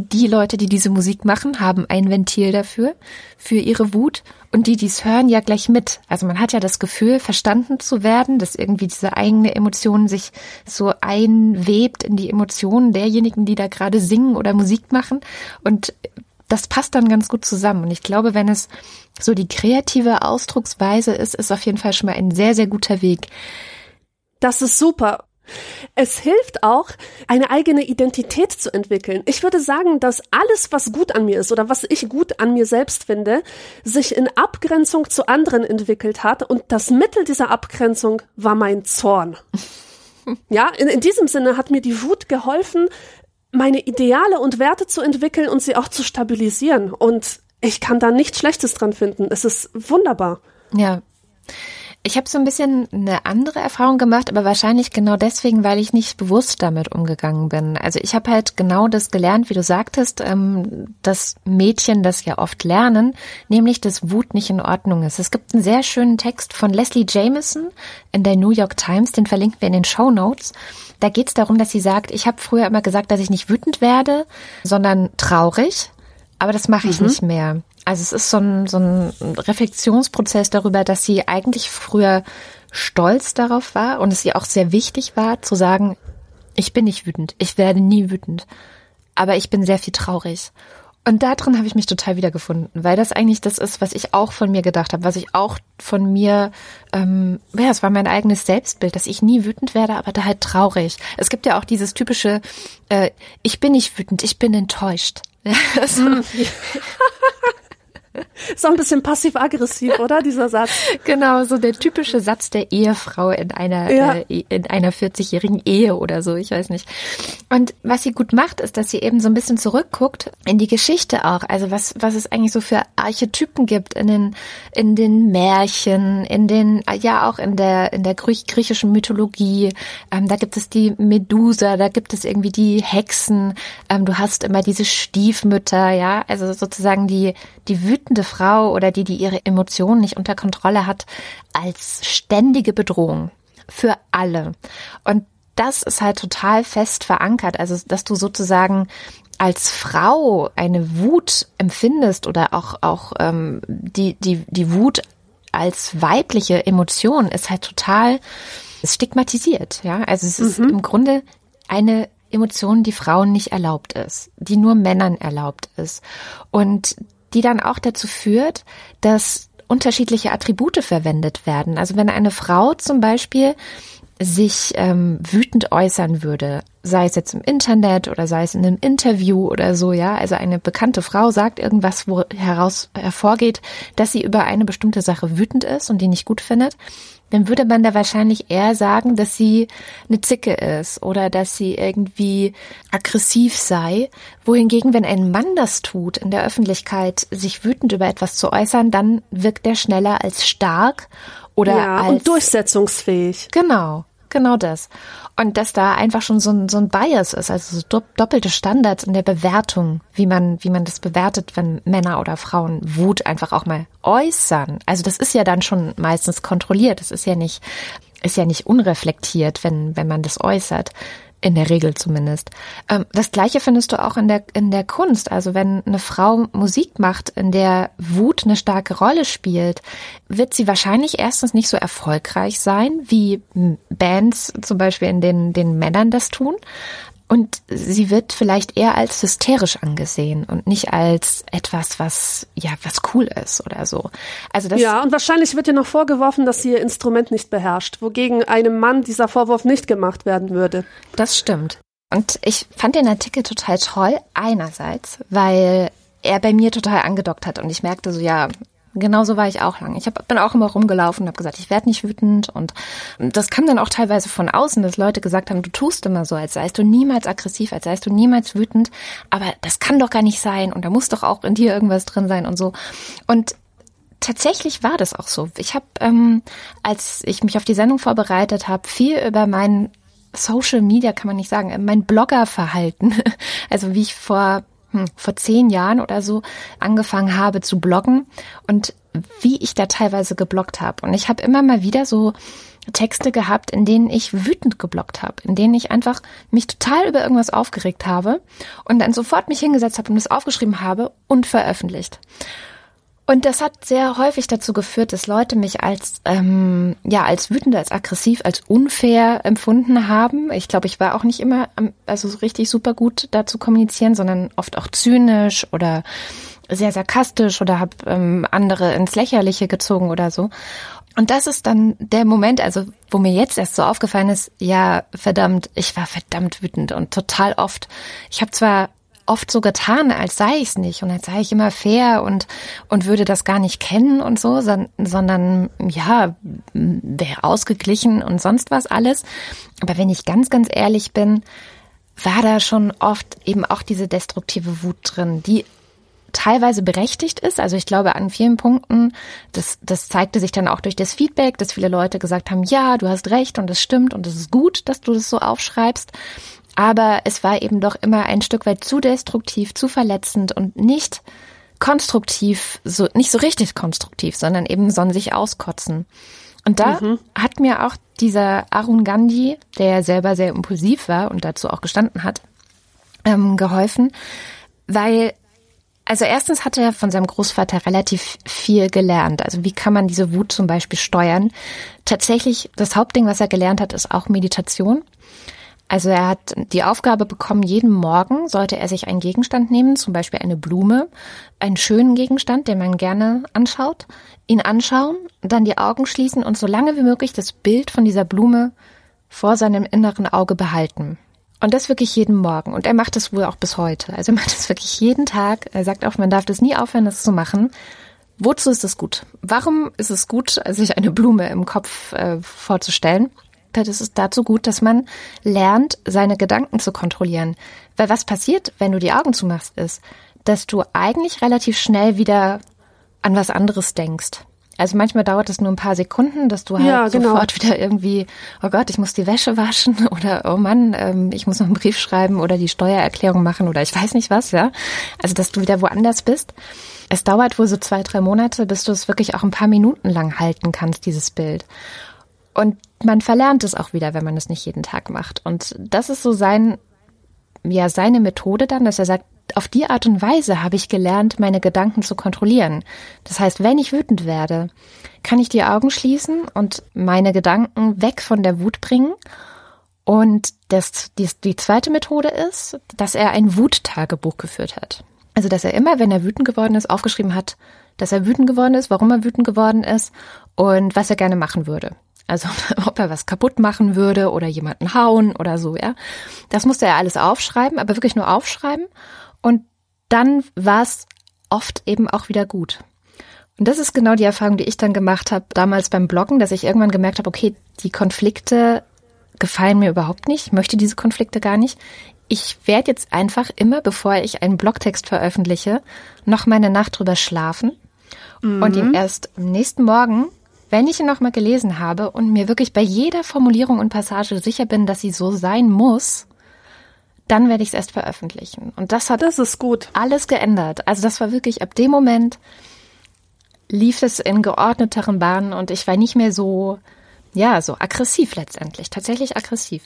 S2: die Leute, die diese Musik machen, haben ein Ventil dafür, für ihre Wut. Und die, die es hören, ja gleich mit. Also man hat ja das Gefühl, verstanden zu werden, dass irgendwie diese eigene Emotion sich so einwebt in die Emotionen derjenigen, die da gerade singen oder Musik machen. Und das passt dann ganz gut zusammen. Und ich glaube, wenn es so die kreative Ausdrucksweise ist, ist auf jeden Fall schon mal ein sehr, sehr guter Weg.
S1: Das ist super. Es hilft auch, eine eigene Identität zu entwickeln. Ich würde sagen, dass alles, was gut an mir ist oder was ich gut an mir selbst finde, sich in Abgrenzung zu anderen entwickelt hat und das Mittel dieser Abgrenzung war mein Zorn. Ja, in, in diesem Sinne hat mir die Wut geholfen, meine Ideale und Werte zu entwickeln und sie auch zu stabilisieren. Und ich kann da nichts Schlechtes dran finden. Es ist wunderbar.
S2: Ja. Ich habe so ein bisschen eine andere Erfahrung gemacht, aber wahrscheinlich genau deswegen, weil ich nicht bewusst damit umgegangen bin. Also ich habe halt genau das gelernt, wie du sagtest, ähm, dass Mädchen das ja oft lernen, nämlich dass Wut nicht in Ordnung ist. Es gibt einen sehr schönen Text von Leslie Jameson in der New York Times, den verlinken wir in den Show Notes. Da geht es darum, dass sie sagt, ich habe früher immer gesagt, dass ich nicht wütend werde, sondern traurig, aber das mache ich mhm. nicht mehr. Also es ist so ein, so ein Reflexionsprozess darüber, dass sie eigentlich früher stolz darauf war und es ihr auch sehr wichtig war zu sagen, ich bin nicht wütend, ich werde nie wütend, aber ich bin sehr viel traurig. Und darin habe ich mich total wiedergefunden, weil das eigentlich das ist, was ich auch von mir gedacht habe, was ich auch von mir, ähm, ja, es war mein eigenes Selbstbild, dass ich nie wütend werde, aber da halt traurig. Es gibt ja auch dieses typische, äh, ich bin nicht wütend, ich bin enttäuscht. Ja, so. Mm.
S1: So ein bisschen passiv-aggressiv, oder, dieser Satz?
S2: Genau, so der typische Satz der Ehefrau in einer, ja. äh, in einer 40-jährigen Ehe oder so, ich weiß nicht. Und was sie gut macht, ist, dass sie eben so ein bisschen zurückguckt in die Geschichte auch. Also was, was es eigentlich so für Archetypen gibt in den, in den Märchen, in den, ja auch in der, in der griechischen Mythologie. Ähm, da gibt es die Medusa, da gibt es irgendwie die Hexen. Ähm, du hast immer diese Stiefmütter, ja, also sozusagen die, die wütende Frau oder die, die ihre Emotionen nicht unter Kontrolle hat, als ständige Bedrohung für alle. Und das ist halt total fest verankert. Also, dass du sozusagen als Frau eine Wut empfindest oder auch, auch ähm, die, die, die Wut als weibliche Emotion ist halt total stigmatisiert. Ja, also es ist mhm. im Grunde eine Emotion, die Frauen nicht erlaubt ist, die nur Männern erlaubt ist. Und die dann auch dazu führt, dass unterschiedliche Attribute verwendet werden. Also wenn eine Frau zum Beispiel sich ähm, wütend äußern würde, sei es jetzt im Internet oder sei es in einem Interview oder so, ja, also eine bekannte Frau sagt irgendwas, wo heraus hervorgeht, dass sie über eine bestimmte Sache wütend ist und die nicht gut findet, dann würde man da wahrscheinlich eher sagen, dass sie eine Zicke ist oder dass sie irgendwie aggressiv sei. Wohingegen, wenn ein Mann das tut, in der Öffentlichkeit sich wütend über etwas zu äußern, dann wirkt er schneller als stark oder ja, als
S1: und durchsetzungsfähig.
S2: Genau. Genau das. Und dass da einfach schon so ein, so ein Bias ist, also so doppelte Standards in der Bewertung, wie man, wie man das bewertet, wenn Männer oder Frauen Wut einfach auch mal äußern. Also das ist ja dann schon meistens kontrolliert. Das ist ja nicht, ist ja nicht unreflektiert, wenn, wenn man das äußert. In der Regel zumindest. Ähm, das gleiche findest du auch in der, in der Kunst. Also wenn eine Frau Musik macht, in der Wut eine starke Rolle spielt, wird sie wahrscheinlich erstens nicht so erfolgreich sein, wie Bands zum Beispiel, in denen den Männern das tun. Und sie wird vielleicht eher als hysterisch angesehen und nicht als etwas, was ja was cool ist oder so.
S1: Also das ja, und wahrscheinlich wird ihr noch vorgeworfen, dass sie ihr Instrument nicht beherrscht, wogegen einem Mann dieser Vorwurf nicht gemacht werden würde.
S2: Das stimmt. Und ich fand den Artikel total toll, einerseits, weil er bei mir total angedockt hat und ich merkte so, ja, Genauso war ich auch lang. Ich hab, bin auch immer rumgelaufen und habe gesagt, ich werde nicht wütend. Und das kam dann auch teilweise von außen, dass Leute gesagt haben, du tust immer so, als seist du niemals aggressiv, als seist du niemals wütend. Aber das kann doch gar nicht sein und da muss doch auch in dir irgendwas drin sein und so. Und tatsächlich war das auch so. Ich habe, ähm, als ich mich auf die Sendung vorbereitet habe, viel über mein Social Media, kann man nicht sagen, mein Bloggerverhalten, also wie ich vor hm, vor zehn Jahren oder so angefangen habe zu bloggen und wie ich da teilweise gebloggt habe. Und ich habe immer mal wieder so Texte gehabt, in denen ich wütend geblockt habe, in denen ich einfach mich total über irgendwas aufgeregt habe und dann sofort mich hingesetzt habe und es aufgeschrieben habe und veröffentlicht. Und das hat sehr häufig dazu geführt, dass Leute mich als ähm, ja als wütend, als aggressiv, als unfair empfunden haben. Ich glaube, ich war auch nicht immer also so richtig super gut da zu kommunizieren, sondern oft auch zynisch oder sehr sarkastisch oder habe ähm, andere ins Lächerliche gezogen oder so. Und das ist dann der Moment, also wo mir jetzt erst so aufgefallen ist, ja, verdammt, ich war verdammt wütend und total oft. Ich habe zwar oft so getan, als sei ich es nicht und als sei ich immer fair und, und würde das gar nicht kennen und so, sondern ja, wäre ausgeglichen und sonst was alles. Aber wenn ich ganz, ganz ehrlich bin, war da schon oft eben auch diese destruktive Wut drin, die teilweise berechtigt ist. Also ich glaube an vielen Punkten, das, das zeigte sich dann auch durch das Feedback, dass viele Leute gesagt haben, ja, du hast recht und es stimmt und es ist gut, dass du das so aufschreibst. Aber es war eben doch immer ein Stück weit zu destruktiv, zu verletzend und nicht konstruktiv, so, nicht so richtig konstruktiv, sondern eben so sich auskotzen. Und da mhm. hat mir auch dieser Arun Gandhi, der selber sehr impulsiv war und dazu auch gestanden hat, ähm, geholfen, weil also erstens hat er von seinem Großvater relativ viel gelernt. Also wie kann man diese Wut zum Beispiel steuern? Tatsächlich, das Hauptding, was er gelernt hat, ist auch Meditation. Also er hat die Aufgabe bekommen, jeden Morgen sollte er sich einen Gegenstand nehmen, zum Beispiel eine Blume, einen schönen Gegenstand, den man gerne anschaut, ihn anschauen, dann die Augen schließen und so lange wie möglich das Bild von dieser Blume vor seinem inneren Auge behalten. Und das wirklich jeden Morgen. Und er macht es wohl auch bis heute. Also er macht es wirklich jeden Tag. Er sagt auch, man darf das nie aufhören, das zu machen. Wozu ist es gut? Warum ist es gut, sich eine Blume im Kopf äh, vorzustellen? Das ist dazu gut, dass man lernt, seine Gedanken zu kontrollieren. Weil was passiert, wenn du die Augen zumachst, ist, dass du eigentlich relativ schnell wieder an was anderes denkst. Also manchmal dauert es nur ein paar Sekunden, dass du halt ja, genau. sofort wieder irgendwie, oh Gott, ich muss die Wäsche waschen oder oh Mann, ähm, ich muss noch einen Brief schreiben oder die Steuererklärung machen oder ich weiß nicht was, ja. Also dass du wieder woanders bist. Es dauert wohl so zwei, drei Monate, bis du es wirklich auch ein paar Minuten lang halten kannst, dieses Bild. Und man verlernt es auch wieder, wenn man es nicht jeden Tag macht. Und das ist so sein, ja, seine Methode dann, dass er sagt, auf die Art und Weise habe ich gelernt, meine Gedanken zu kontrollieren. Das heißt, wenn ich wütend werde, kann ich die Augen schließen und meine Gedanken weg von der Wut bringen. Und das, die, die zweite Methode ist, dass er ein Wuttagebuch geführt hat. Also, dass er immer, wenn er wütend geworden ist, aufgeschrieben hat, dass er wütend geworden ist, warum er wütend geworden ist und was er gerne machen würde. Also ob er was kaputt machen würde oder jemanden hauen oder so, ja. Das musste er alles aufschreiben, aber wirklich nur aufschreiben und dann war es oft eben auch wieder gut. Und das ist genau die Erfahrung, die ich dann gemacht habe damals beim Bloggen, dass ich irgendwann gemerkt habe, okay, die Konflikte gefallen mir überhaupt nicht, ich möchte diese Konflikte gar nicht. Ich werde jetzt einfach immer, bevor ich einen Blogtext veröffentliche, noch meine Nacht drüber schlafen mhm. und ihn erst am nächsten Morgen, wenn ich ihn nochmal gelesen habe und mir wirklich bei jeder Formulierung und Passage sicher bin, dass sie so sein muss, dann werde ich es erst veröffentlichen. Und das hat
S1: das ist gut.
S2: alles geändert. Also das war wirklich ab dem Moment lief es in geordneteren Bahnen und ich war nicht mehr so, ja, so aggressiv letztendlich, tatsächlich aggressiv.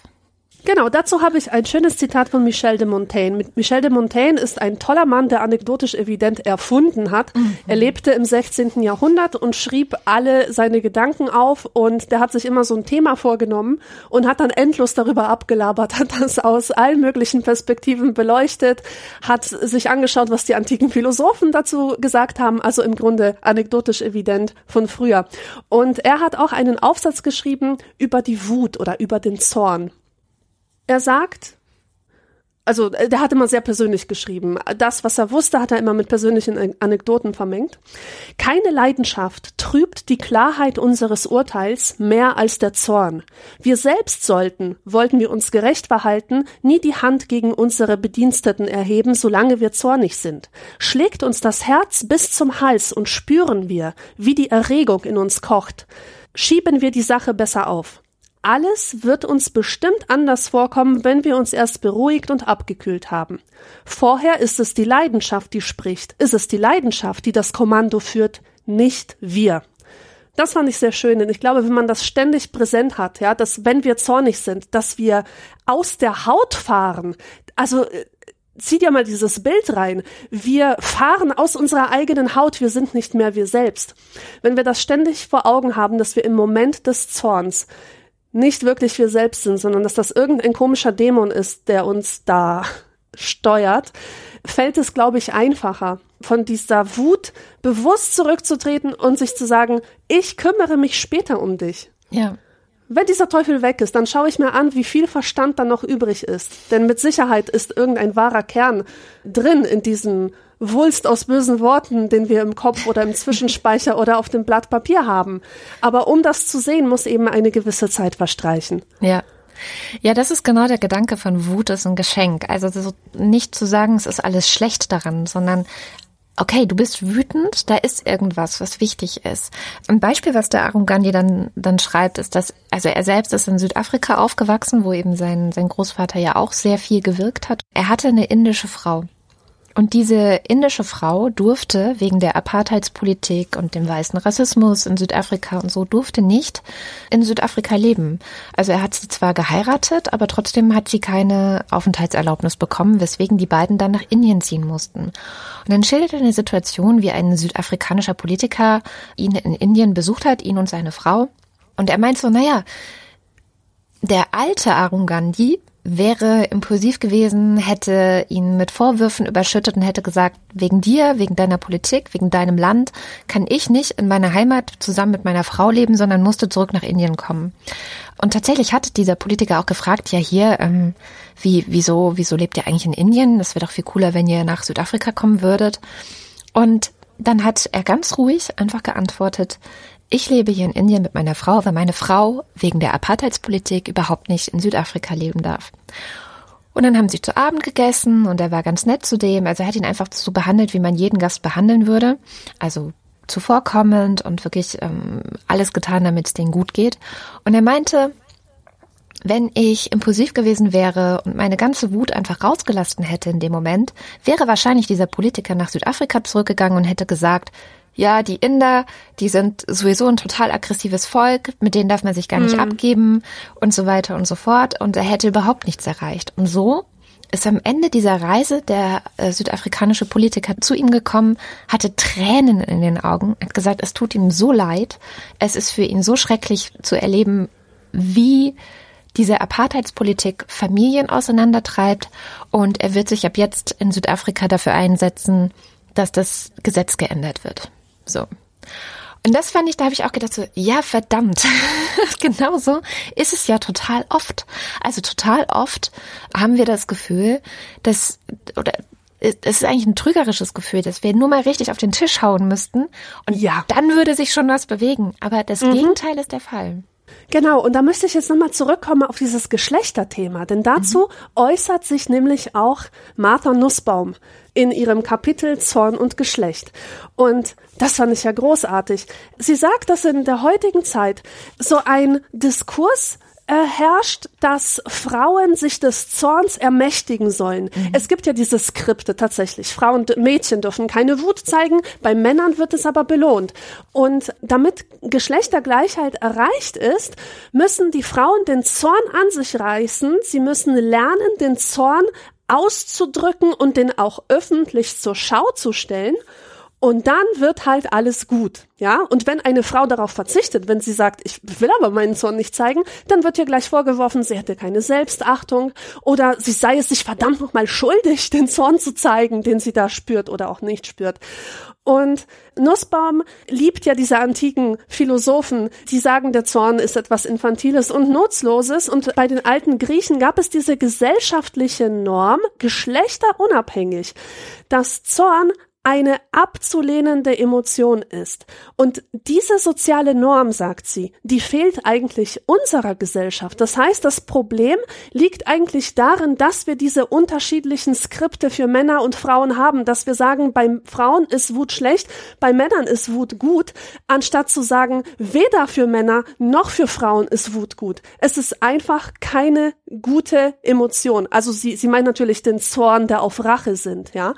S1: Genau, dazu habe ich ein schönes Zitat von Michel de Montaigne. Michel de Montaigne ist ein toller Mann, der anekdotisch evident erfunden hat. Mhm. Er lebte im 16. Jahrhundert und schrieb alle seine Gedanken auf und der hat sich immer so ein Thema vorgenommen und hat dann endlos darüber abgelabert, hat das aus allen möglichen Perspektiven beleuchtet, hat sich angeschaut, was die antiken Philosophen dazu gesagt haben, also im Grunde anekdotisch evident von früher. Und er hat auch einen Aufsatz geschrieben über die Wut oder über den Zorn. Er sagt, also äh, der hat immer sehr persönlich geschrieben. Das, was er wusste, hat er immer mit persönlichen Anekdoten vermengt. Keine Leidenschaft trübt die Klarheit unseres Urteils mehr als der Zorn. Wir selbst sollten, wollten wir uns gerecht verhalten, nie die Hand gegen unsere Bediensteten erheben, solange wir zornig sind. Schlägt uns das Herz bis zum Hals und spüren wir, wie die Erregung in uns kocht, schieben wir die Sache besser auf. Alles wird uns bestimmt anders vorkommen, wenn wir uns erst beruhigt und abgekühlt haben. Vorher ist es die Leidenschaft, die spricht, ist es die Leidenschaft, die das Kommando führt, nicht wir. Das fand ich sehr schön, denn ich glaube, wenn man das ständig präsent hat, ja, dass wenn wir zornig sind, dass wir aus der Haut fahren, also äh, zieh dir mal dieses Bild rein. Wir fahren aus unserer eigenen Haut, wir sind nicht mehr wir selbst. Wenn wir das ständig vor Augen haben, dass wir im Moment des Zorns nicht wirklich wir selbst sind, sondern dass das irgendein komischer Dämon ist, der uns da steuert, fällt es, glaube ich, einfacher, von dieser Wut bewusst zurückzutreten und sich zu sagen, ich kümmere mich später um dich.
S2: Ja.
S1: Wenn dieser Teufel weg ist, dann schaue ich mir an, wie viel Verstand da noch übrig ist. Denn mit Sicherheit ist irgendein wahrer Kern drin in diesem Wulst aus bösen Worten, den wir im Kopf oder im Zwischenspeicher oder auf dem Blatt Papier haben. Aber um das zu sehen, muss eben eine gewisse Zeit verstreichen.
S2: Ja. Ja, das ist genau der Gedanke von Wut ist ein Geschenk. Also nicht zu sagen, es ist alles schlecht daran, sondern okay, du bist wütend, da ist irgendwas, was wichtig ist. Ein Beispiel, was der Arungandi dann, dann schreibt, ist, dass, also er selbst ist in Südafrika aufgewachsen, wo eben sein, sein Großvater ja auch sehr viel gewirkt hat. Er hatte eine indische Frau. Und diese indische Frau durfte wegen der Apartheidspolitik und dem weißen Rassismus in Südafrika und so durfte nicht in Südafrika leben. Also er hat sie zwar geheiratet, aber trotzdem hat sie keine Aufenthaltserlaubnis bekommen, weswegen die beiden dann nach Indien ziehen mussten. Und dann schildert er eine Situation, wie ein südafrikanischer Politiker ihn in Indien besucht hat, ihn und seine Frau. Und er meint so, naja, der alte Arun Gandhi wäre impulsiv gewesen, hätte ihn mit Vorwürfen überschüttet und hätte gesagt, wegen dir, wegen deiner Politik, wegen deinem Land kann ich nicht in meiner Heimat zusammen mit meiner Frau leben, sondern musste zurück nach Indien kommen. Und tatsächlich hat dieser Politiker auch gefragt, ja hier, ähm, wie, wieso, wieso lebt ihr eigentlich in Indien? Das wäre doch viel cooler, wenn ihr nach Südafrika kommen würdet. Und dann hat er ganz ruhig einfach geantwortet, ich lebe hier in Indien mit meiner Frau, weil meine Frau wegen der Apartheidspolitik überhaupt nicht in Südafrika leben darf. Und dann haben sie zu Abend gegessen und er war ganz nett zu dem. Also er hat ihn einfach so behandelt, wie man jeden Gast behandeln würde. Also zuvorkommend und wirklich ähm, alles getan, damit es denen gut geht. Und er meinte, wenn ich impulsiv gewesen wäre und meine ganze Wut einfach rausgelassen hätte in dem Moment, wäre wahrscheinlich dieser Politiker nach Südafrika zurückgegangen und hätte gesagt, ja, die Inder, die sind sowieso ein total aggressives Volk, mit denen darf man sich gar nicht mhm. abgeben und so weiter und so fort. Und er hätte überhaupt nichts erreicht. Und so ist am Ende dieser Reise der äh, südafrikanische Politiker zu ihm gekommen, hatte Tränen in den Augen, hat gesagt, es tut ihm so leid, es ist für ihn so schrecklich zu erleben, wie diese Apartheidspolitik Familien auseinandertreibt und er wird sich ab jetzt in Südafrika dafür einsetzen, dass das Gesetz geändert wird. So. Und das fand ich, da habe ich auch gedacht so, ja verdammt, genau so ist es ja total oft. Also total oft haben wir das Gefühl, dass, oder es ist eigentlich ein trügerisches Gefühl, dass wir nur mal richtig auf den Tisch hauen müssten und ja. dann würde sich schon was bewegen. Aber das mhm. Gegenteil ist der Fall.
S1: Genau, und da möchte ich jetzt nochmal zurückkommen auf dieses Geschlechterthema, denn dazu mhm. äußert sich nämlich auch Martha Nussbaum in ihrem Kapitel Zorn und Geschlecht. Und das fand ich ja großartig. Sie sagt, dass in der heutigen Zeit so ein Diskurs äh, herrscht, dass Frauen sich des Zorns ermächtigen sollen. Mhm. Es gibt ja diese Skripte tatsächlich. Frauen, Mädchen dürfen keine Wut zeigen, bei Männern wird es aber belohnt. Und damit Geschlechtergleichheit erreicht ist, müssen die Frauen den Zorn an sich reißen. Sie müssen lernen, den Zorn auszudrücken und den auch öffentlich zur Schau zu stellen. Und dann wird halt alles gut, ja. Und wenn eine Frau darauf verzichtet, wenn sie sagt, ich will aber meinen Zorn nicht zeigen, dann wird ihr gleich vorgeworfen, sie hätte keine Selbstachtung oder sie sei es sich verdammt nochmal schuldig, den Zorn zu zeigen, den sie da spürt oder auch nicht spürt. Und Nussbaum liebt ja diese antiken Philosophen, die sagen, der Zorn ist etwas Infantiles und Nutzloses. Und bei den alten Griechen gab es diese gesellschaftliche Norm, geschlechterunabhängig, dass Zorn eine abzulehnende Emotion ist. Und diese soziale Norm, sagt sie, die fehlt eigentlich unserer Gesellschaft. Das heißt, das Problem liegt eigentlich darin, dass wir diese unterschiedlichen Skripte für Männer und Frauen haben, dass wir sagen, bei Frauen ist Wut schlecht, bei Männern ist Wut gut, anstatt zu sagen, weder für Männer noch für Frauen ist Wut gut. Es ist einfach keine gute Emotion. Also sie, sie meint natürlich den Zorn, der auf Rache sind, ja.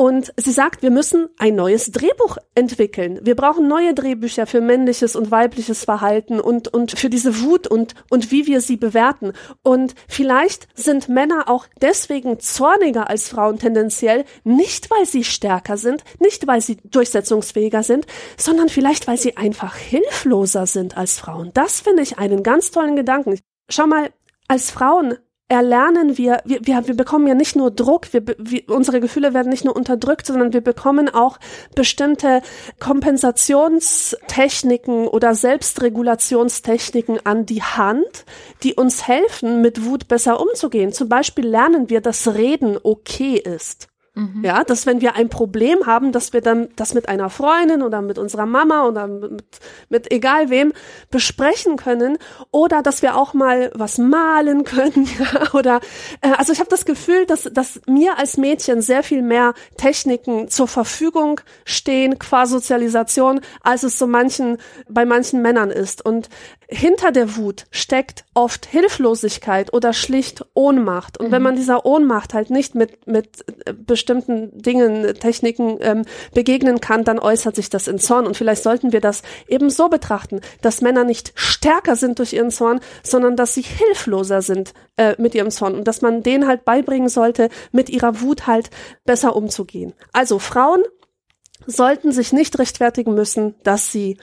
S1: Und sie sagt, wir müssen ein neues Drehbuch entwickeln. Wir brauchen neue Drehbücher für männliches und weibliches Verhalten und, und für diese Wut und, und wie wir sie bewerten. Und vielleicht sind Männer auch deswegen zorniger als Frauen tendenziell, nicht weil sie stärker sind, nicht weil sie durchsetzungsfähiger sind, sondern vielleicht weil sie einfach hilfloser sind als Frauen. Das finde ich einen ganz tollen Gedanken. Schau mal, als Frauen erlernen wir, wir, wir, wir bekommen ja nicht nur Druck, wir, wir, unsere Gefühle werden nicht nur unterdrückt, sondern wir bekommen auch bestimmte Kompensationstechniken oder Selbstregulationstechniken an die Hand, die uns helfen, mit Wut besser umzugehen. Zum Beispiel lernen wir, dass Reden okay ist. Mhm. Ja, dass wenn wir ein Problem haben, dass wir dann das mit einer Freundin oder mit unserer Mama oder mit, mit egal wem besprechen können oder dass wir auch mal was malen können ja, oder äh, also ich habe das Gefühl, dass, dass mir als Mädchen sehr viel mehr Techniken zur Verfügung stehen qua Sozialisation, als es so manchen bei manchen Männern ist und hinter der Wut steckt oft Hilflosigkeit oder schlicht Ohnmacht. Und mhm. wenn man dieser Ohnmacht halt nicht mit, mit äh, bestimmten Dingen, Techniken ähm, begegnen kann, dann äußert sich das in Zorn. Und vielleicht sollten wir das eben so betrachten, dass Männer nicht stärker sind durch ihren Zorn, sondern dass sie hilfloser sind äh, mit ihrem Zorn. Und dass man denen halt beibringen sollte, mit ihrer Wut halt besser umzugehen. Also Frauen sollten sich nicht rechtfertigen müssen, dass sie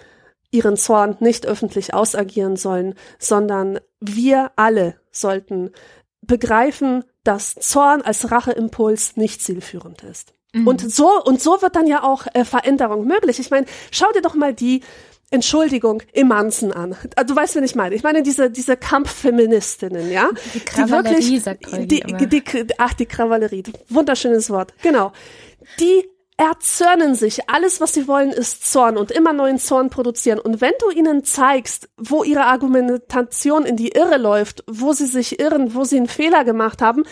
S1: ihren Zorn nicht öffentlich ausagieren sollen, sondern wir alle sollten begreifen, dass Zorn als Racheimpuls nicht zielführend ist. Mhm. Und so und so wird dann ja auch äh, Veränderung möglich. Ich meine, schau dir doch mal die Entschuldigung, Emanzen an. Ah, du weißt, wen ich meine. Ich meine diese, diese Kampffeministinnen, ja?
S2: Die Kavallerie, die wirklich, sagt
S1: die, die, die, ach, die Kavallerie. Wunderschönes Wort. Genau. Die erzürnen sich. Alles, was sie wollen, ist Zorn und immer neuen Zorn produzieren. Und wenn du ihnen zeigst, wo ihre Argumentation in die Irre läuft, wo sie sich irren, wo sie einen Fehler gemacht haben,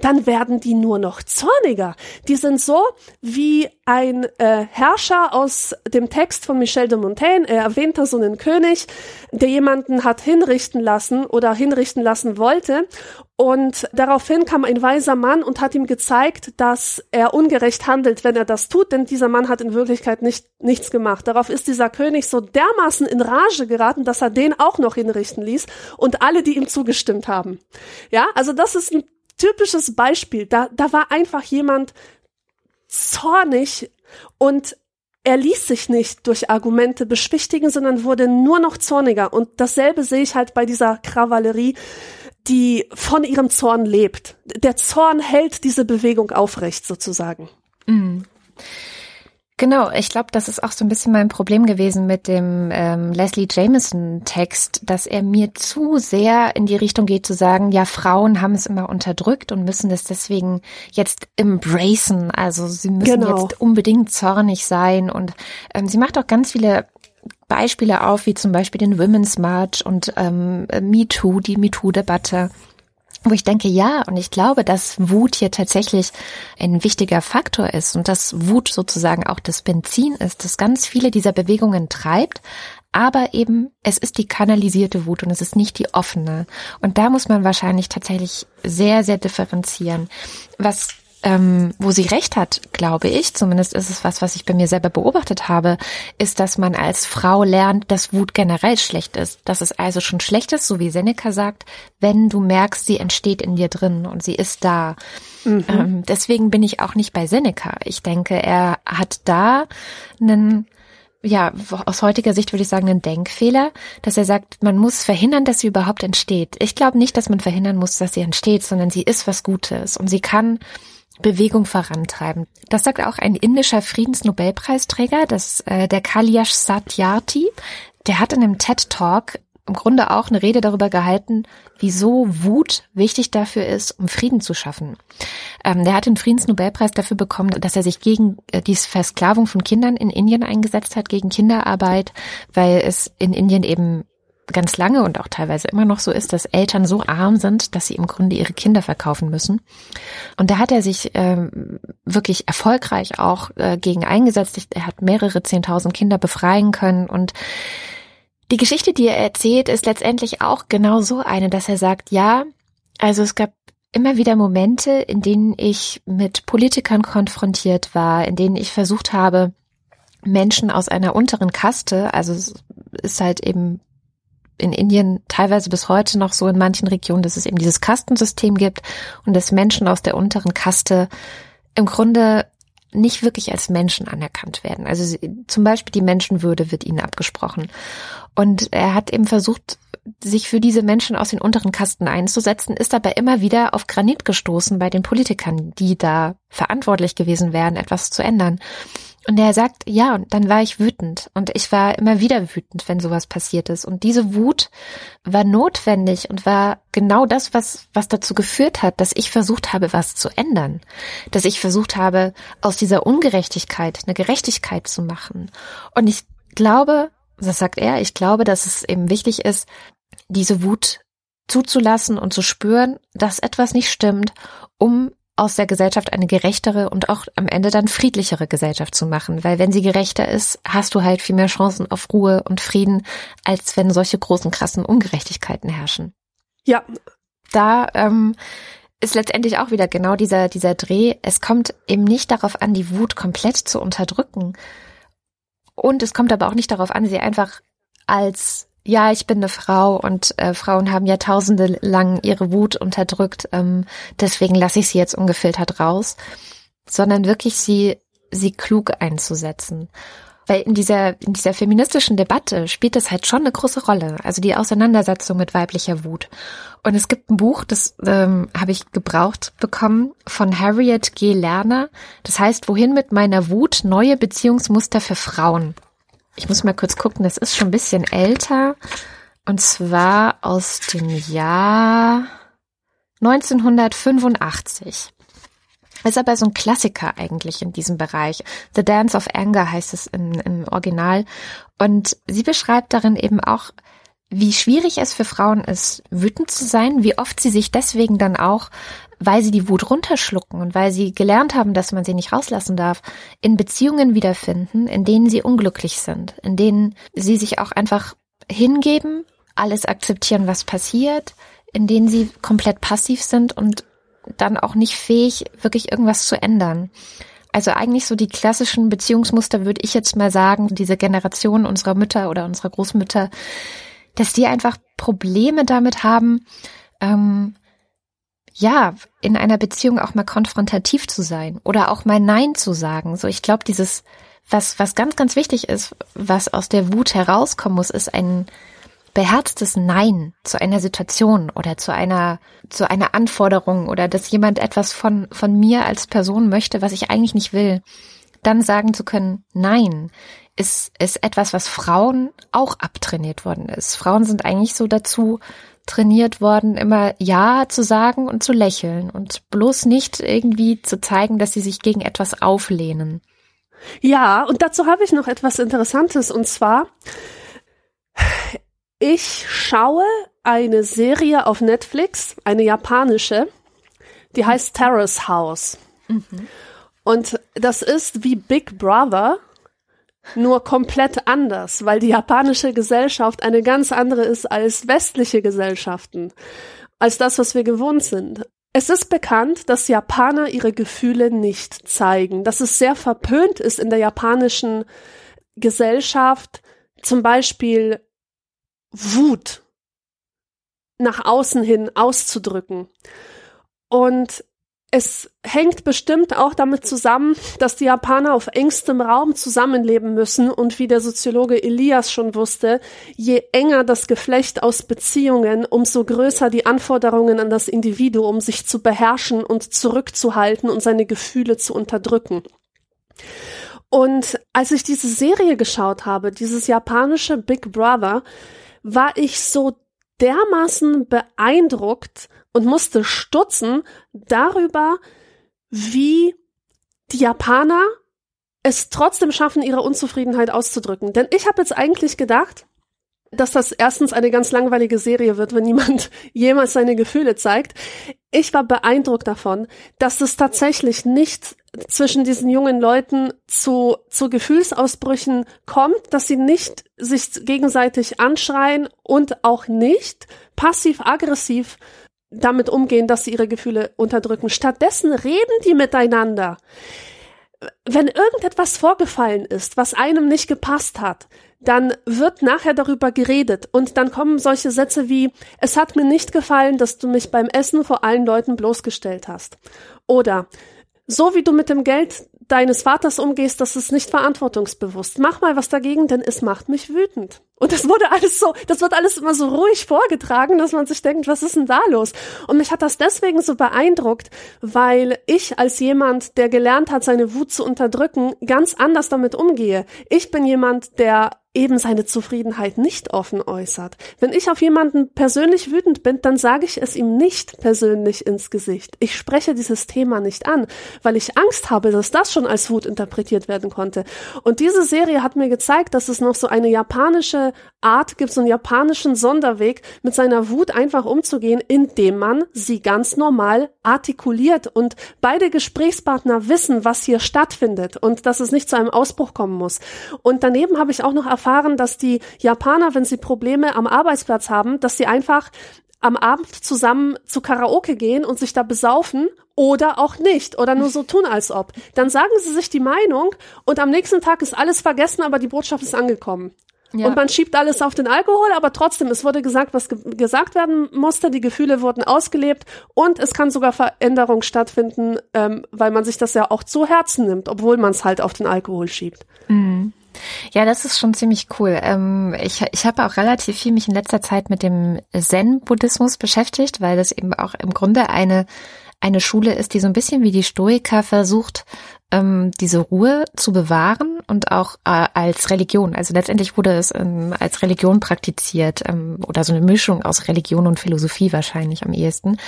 S1: dann werden die nur noch zorniger. Die sind so wie ein äh, Herrscher aus dem Text von Michel de Montaigne. Er erwähnte so einen König, der jemanden hat hinrichten lassen oder hinrichten lassen wollte und daraufhin kam ein weiser Mann und hat ihm gezeigt, dass er ungerecht handelt, wenn er das tut, denn dieser Mann hat in Wirklichkeit nicht, nichts gemacht. Darauf ist dieser König so dermaßen in Rage geraten, dass er den auch noch hinrichten ließ und alle, die ihm zugestimmt haben. Ja, also das ist ein typisches Beispiel. Da, da war einfach jemand zornig und er ließ sich nicht durch Argumente beschwichtigen, sondern wurde nur noch zorniger. Und dasselbe sehe ich halt bei dieser Kavallerie die von ihrem Zorn lebt. Der Zorn hält diese Bewegung aufrecht sozusagen. Mhm.
S2: Genau, ich glaube, das ist auch so ein bisschen mein Problem gewesen mit dem ähm, Leslie Jameson-Text, dass er mir zu sehr in die Richtung geht zu sagen, ja, Frauen haben es immer unterdrückt und müssen es deswegen jetzt embracen. Also sie müssen genau. jetzt unbedingt zornig sein. Und ähm, sie macht auch ganz viele Beispiele auf, wie zum Beispiel den Women's March und ähm, MeToo, die MeToo-Debatte wo ich denke, ja, und ich glaube, dass Wut hier tatsächlich ein wichtiger Faktor ist und dass Wut sozusagen auch das Benzin ist, das ganz viele dieser Bewegungen treibt, aber eben es ist die kanalisierte Wut und es ist nicht die offene. Und da muss man wahrscheinlich tatsächlich sehr, sehr differenzieren. Was ähm, wo sie recht hat, glaube ich, zumindest ist es was, was ich bei mir selber beobachtet habe, ist, dass man als Frau lernt, dass Wut generell schlecht ist. Dass es also schon schlecht ist, so wie Seneca sagt, wenn du merkst, sie entsteht in dir drin und sie ist da. Mhm. Ähm, deswegen bin ich auch nicht bei Seneca. Ich denke, er hat da einen ja, aus heutiger Sicht würde ich sagen, einen Denkfehler, dass er sagt, man muss verhindern, dass sie überhaupt entsteht. Ich glaube nicht, dass man verhindern muss, dass sie entsteht, sondern sie ist was Gutes und sie kann Bewegung vorantreiben. Das sagt auch ein indischer Friedensnobelpreisträger, das äh, der Kailash Satyarthi. Der hat in einem TED Talk im Grunde auch eine Rede darüber gehalten, wieso Wut wichtig dafür ist, um Frieden zu schaffen. Ähm, der hat den Friedensnobelpreis dafür bekommen, dass er sich gegen äh, die Versklavung von Kindern in Indien eingesetzt hat, gegen Kinderarbeit, weil es in Indien eben ganz lange und auch teilweise immer noch so ist, dass Eltern so arm sind, dass sie im Grunde ihre Kinder verkaufen müssen. Und da hat er sich ähm, wirklich erfolgreich auch äh, gegen eingesetzt. Er hat mehrere zehntausend Kinder befreien können und die Geschichte, die er erzählt, ist letztendlich auch genau so eine, dass er sagt, ja, also es gab immer wieder Momente, in denen ich mit Politikern konfrontiert war, in denen ich versucht habe, Menschen aus einer unteren Kaste, also es ist halt eben in Indien teilweise bis heute noch so in manchen Regionen, dass es eben dieses Kastensystem gibt und dass Menschen aus der unteren Kaste im Grunde nicht wirklich als Menschen anerkannt werden. Also sie, zum Beispiel die Menschenwürde wird ihnen abgesprochen. Und er hat eben versucht, sich für diese Menschen aus den unteren Kasten einzusetzen, ist aber immer wieder auf Granit gestoßen bei den Politikern, die da verantwortlich gewesen wären, etwas zu ändern. Und er sagt, ja, und dann war ich wütend. Und ich war immer wieder wütend, wenn sowas passiert ist. Und diese Wut war notwendig und war genau das, was, was dazu geführt hat, dass ich versucht habe, was zu ändern. Dass ich versucht habe, aus dieser Ungerechtigkeit eine Gerechtigkeit zu machen. Und ich glaube, das sagt er, ich glaube, dass es eben wichtig ist, diese Wut zuzulassen und zu spüren, dass etwas nicht stimmt, um aus der Gesellschaft eine gerechtere und auch am Ende dann friedlichere Gesellschaft zu machen. Weil wenn sie gerechter ist, hast du halt viel mehr Chancen auf Ruhe und Frieden, als wenn solche großen, krassen Ungerechtigkeiten herrschen.
S1: Ja.
S2: Da ähm, ist letztendlich auch wieder genau dieser, dieser Dreh. Es kommt eben nicht darauf an, die Wut komplett zu unterdrücken. Und es kommt aber auch nicht darauf an, sie einfach als ja, ich bin eine Frau und äh, Frauen haben Jahrtausende lang ihre Wut unterdrückt, ähm, deswegen lasse ich sie jetzt ungefiltert raus, sondern wirklich sie, sie klug einzusetzen. Weil in dieser, in dieser feministischen Debatte spielt das halt schon eine große Rolle, also die Auseinandersetzung mit weiblicher Wut. Und es gibt ein Buch, das ähm, habe ich gebraucht bekommen, von Harriet G. Lerner. Das heißt, wohin mit meiner Wut neue Beziehungsmuster für Frauen ich muss mal kurz gucken, das ist schon ein bisschen älter. Und zwar aus dem Jahr 1985. Ist aber so ein Klassiker eigentlich in diesem Bereich. The Dance of Anger heißt es im, im Original. Und sie beschreibt darin eben auch, wie schwierig es für Frauen ist, wütend zu sein, wie oft sie sich deswegen dann auch weil sie die Wut runterschlucken und weil sie gelernt haben, dass man sie nicht rauslassen darf, in Beziehungen wiederfinden, in denen sie unglücklich sind, in denen sie sich auch einfach hingeben, alles akzeptieren, was passiert, in denen sie komplett passiv sind und dann auch nicht fähig, wirklich irgendwas zu ändern. Also eigentlich so die klassischen Beziehungsmuster, würde ich jetzt mal sagen, diese Generation unserer Mütter oder unserer Großmütter, dass die einfach Probleme damit haben, ähm, ja, in einer Beziehung auch mal konfrontativ zu sein oder auch mal Nein zu sagen. So, ich glaube, dieses, was, was ganz, ganz wichtig ist, was aus der Wut herauskommen muss, ist ein beherztes Nein zu einer Situation oder zu einer, zu einer Anforderung oder dass jemand etwas von, von mir als Person möchte, was ich eigentlich nicht will. Dann sagen zu können, nein, ist, ist etwas, was Frauen auch abtrainiert worden ist. Frauen sind eigentlich so dazu trainiert worden, immer Ja zu sagen und zu lächeln und bloß nicht irgendwie zu zeigen, dass sie sich gegen etwas auflehnen.
S1: Ja, und dazu habe ich noch etwas Interessantes und zwar, ich schaue eine Serie auf Netflix, eine japanische, die heißt Terrace House. Mhm. Und das ist wie Big Brother, nur komplett anders, weil die japanische Gesellschaft eine ganz andere ist als westliche Gesellschaften, als das, was wir gewohnt sind. Es ist bekannt, dass Japaner ihre Gefühle nicht zeigen, dass es sehr verpönt ist in der japanischen Gesellschaft, zum Beispiel Wut nach außen hin auszudrücken. Und es hängt bestimmt auch damit zusammen, dass die Japaner auf engstem Raum zusammenleben müssen und wie der Soziologe Elias schon wusste, je enger das Geflecht aus Beziehungen, umso größer die Anforderungen an das Individuum, sich zu beherrschen und zurückzuhalten und seine Gefühle zu unterdrücken. Und als ich diese Serie geschaut habe, dieses japanische Big Brother, war ich so dermaßen beeindruckt, und musste stutzen darüber, wie die Japaner es trotzdem schaffen, ihre Unzufriedenheit auszudrücken. Denn ich habe jetzt eigentlich gedacht, dass das erstens eine ganz langweilige Serie wird, wenn niemand jemals seine Gefühle zeigt. Ich war beeindruckt davon, dass es tatsächlich nicht zwischen diesen jungen Leuten zu, zu Gefühlsausbrüchen kommt, dass sie nicht sich gegenseitig anschreien und auch nicht passiv-aggressiv damit umgehen, dass sie ihre Gefühle unterdrücken. Stattdessen reden die miteinander. Wenn irgendetwas vorgefallen ist, was einem nicht gepasst hat, dann wird nachher darüber geredet und dann kommen solche Sätze wie, es hat mir nicht gefallen, dass du mich beim Essen vor allen Leuten bloßgestellt hast. Oder, so wie du mit dem Geld deines Vaters umgehst, das ist nicht verantwortungsbewusst. Mach mal was dagegen, denn es macht mich wütend. Und das wurde alles so, das wird alles immer so ruhig vorgetragen, dass man sich denkt, was ist denn da los? Und mich hat das deswegen so beeindruckt, weil ich als jemand, der gelernt hat, seine Wut zu unterdrücken, ganz anders damit umgehe. Ich bin jemand, der eben seine Zufriedenheit nicht offen äußert. Wenn ich auf jemanden persönlich wütend bin, dann sage ich es ihm nicht persönlich ins Gesicht. Ich spreche dieses Thema nicht an, weil ich Angst habe, dass das schon als Wut interpretiert werden konnte. Und diese Serie hat mir gezeigt, dass es noch so eine japanische Art gibt, so einen japanischen Sonderweg, mit seiner Wut einfach umzugehen, indem man sie ganz normal artikuliert und beide Gesprächspartner wissen, was hier stattfindet und dass es nicht zu einem Ausbruch kommen muss. Und daneben habe ich auch noch erfahren, dass die Japaner, wenn sie Probleme am Arbeitsplatz haben, dass sie einfach am Abend zusammen zu Karaoke gehen und sich da besaufen oder auch nicht oder nur so tun als ob. Dann sagen sie sich die Meinung und am nächsten Tag ist alles vergessen, aber die Botschaft ist angekommen. Ja. Und man schiebt alles auf den Alkohol, aber trotzdem, es wurde gesagt, was ge gesagt werden musste, die Gefühle wurden ausgelebt und es kann sogar Veränderung stattfinden, ähm, weil man sich das ja auch zu Herzen nimmt, obwohl man es halt auf den Alkohol schiebt.
S2: Mhm. Ja, das ist schon ziemlich cool. Ähm, ich ich habe auch relativ viel mich in letzter Zeit mit dem Zen-Buddhismus beschäftigt, weil das eben auch im Grunde eine eine Schule ist, die so ein bisschen wie die Stoiker versucht, ähm, diese Ruhe zu bewahren und auch äh, als Religion. Also letztendlich wurde es ähm, als Religion praktiziert ähm, oder so eine Mischung aus Religion und Philosophie wahrscheinlich am ehesten.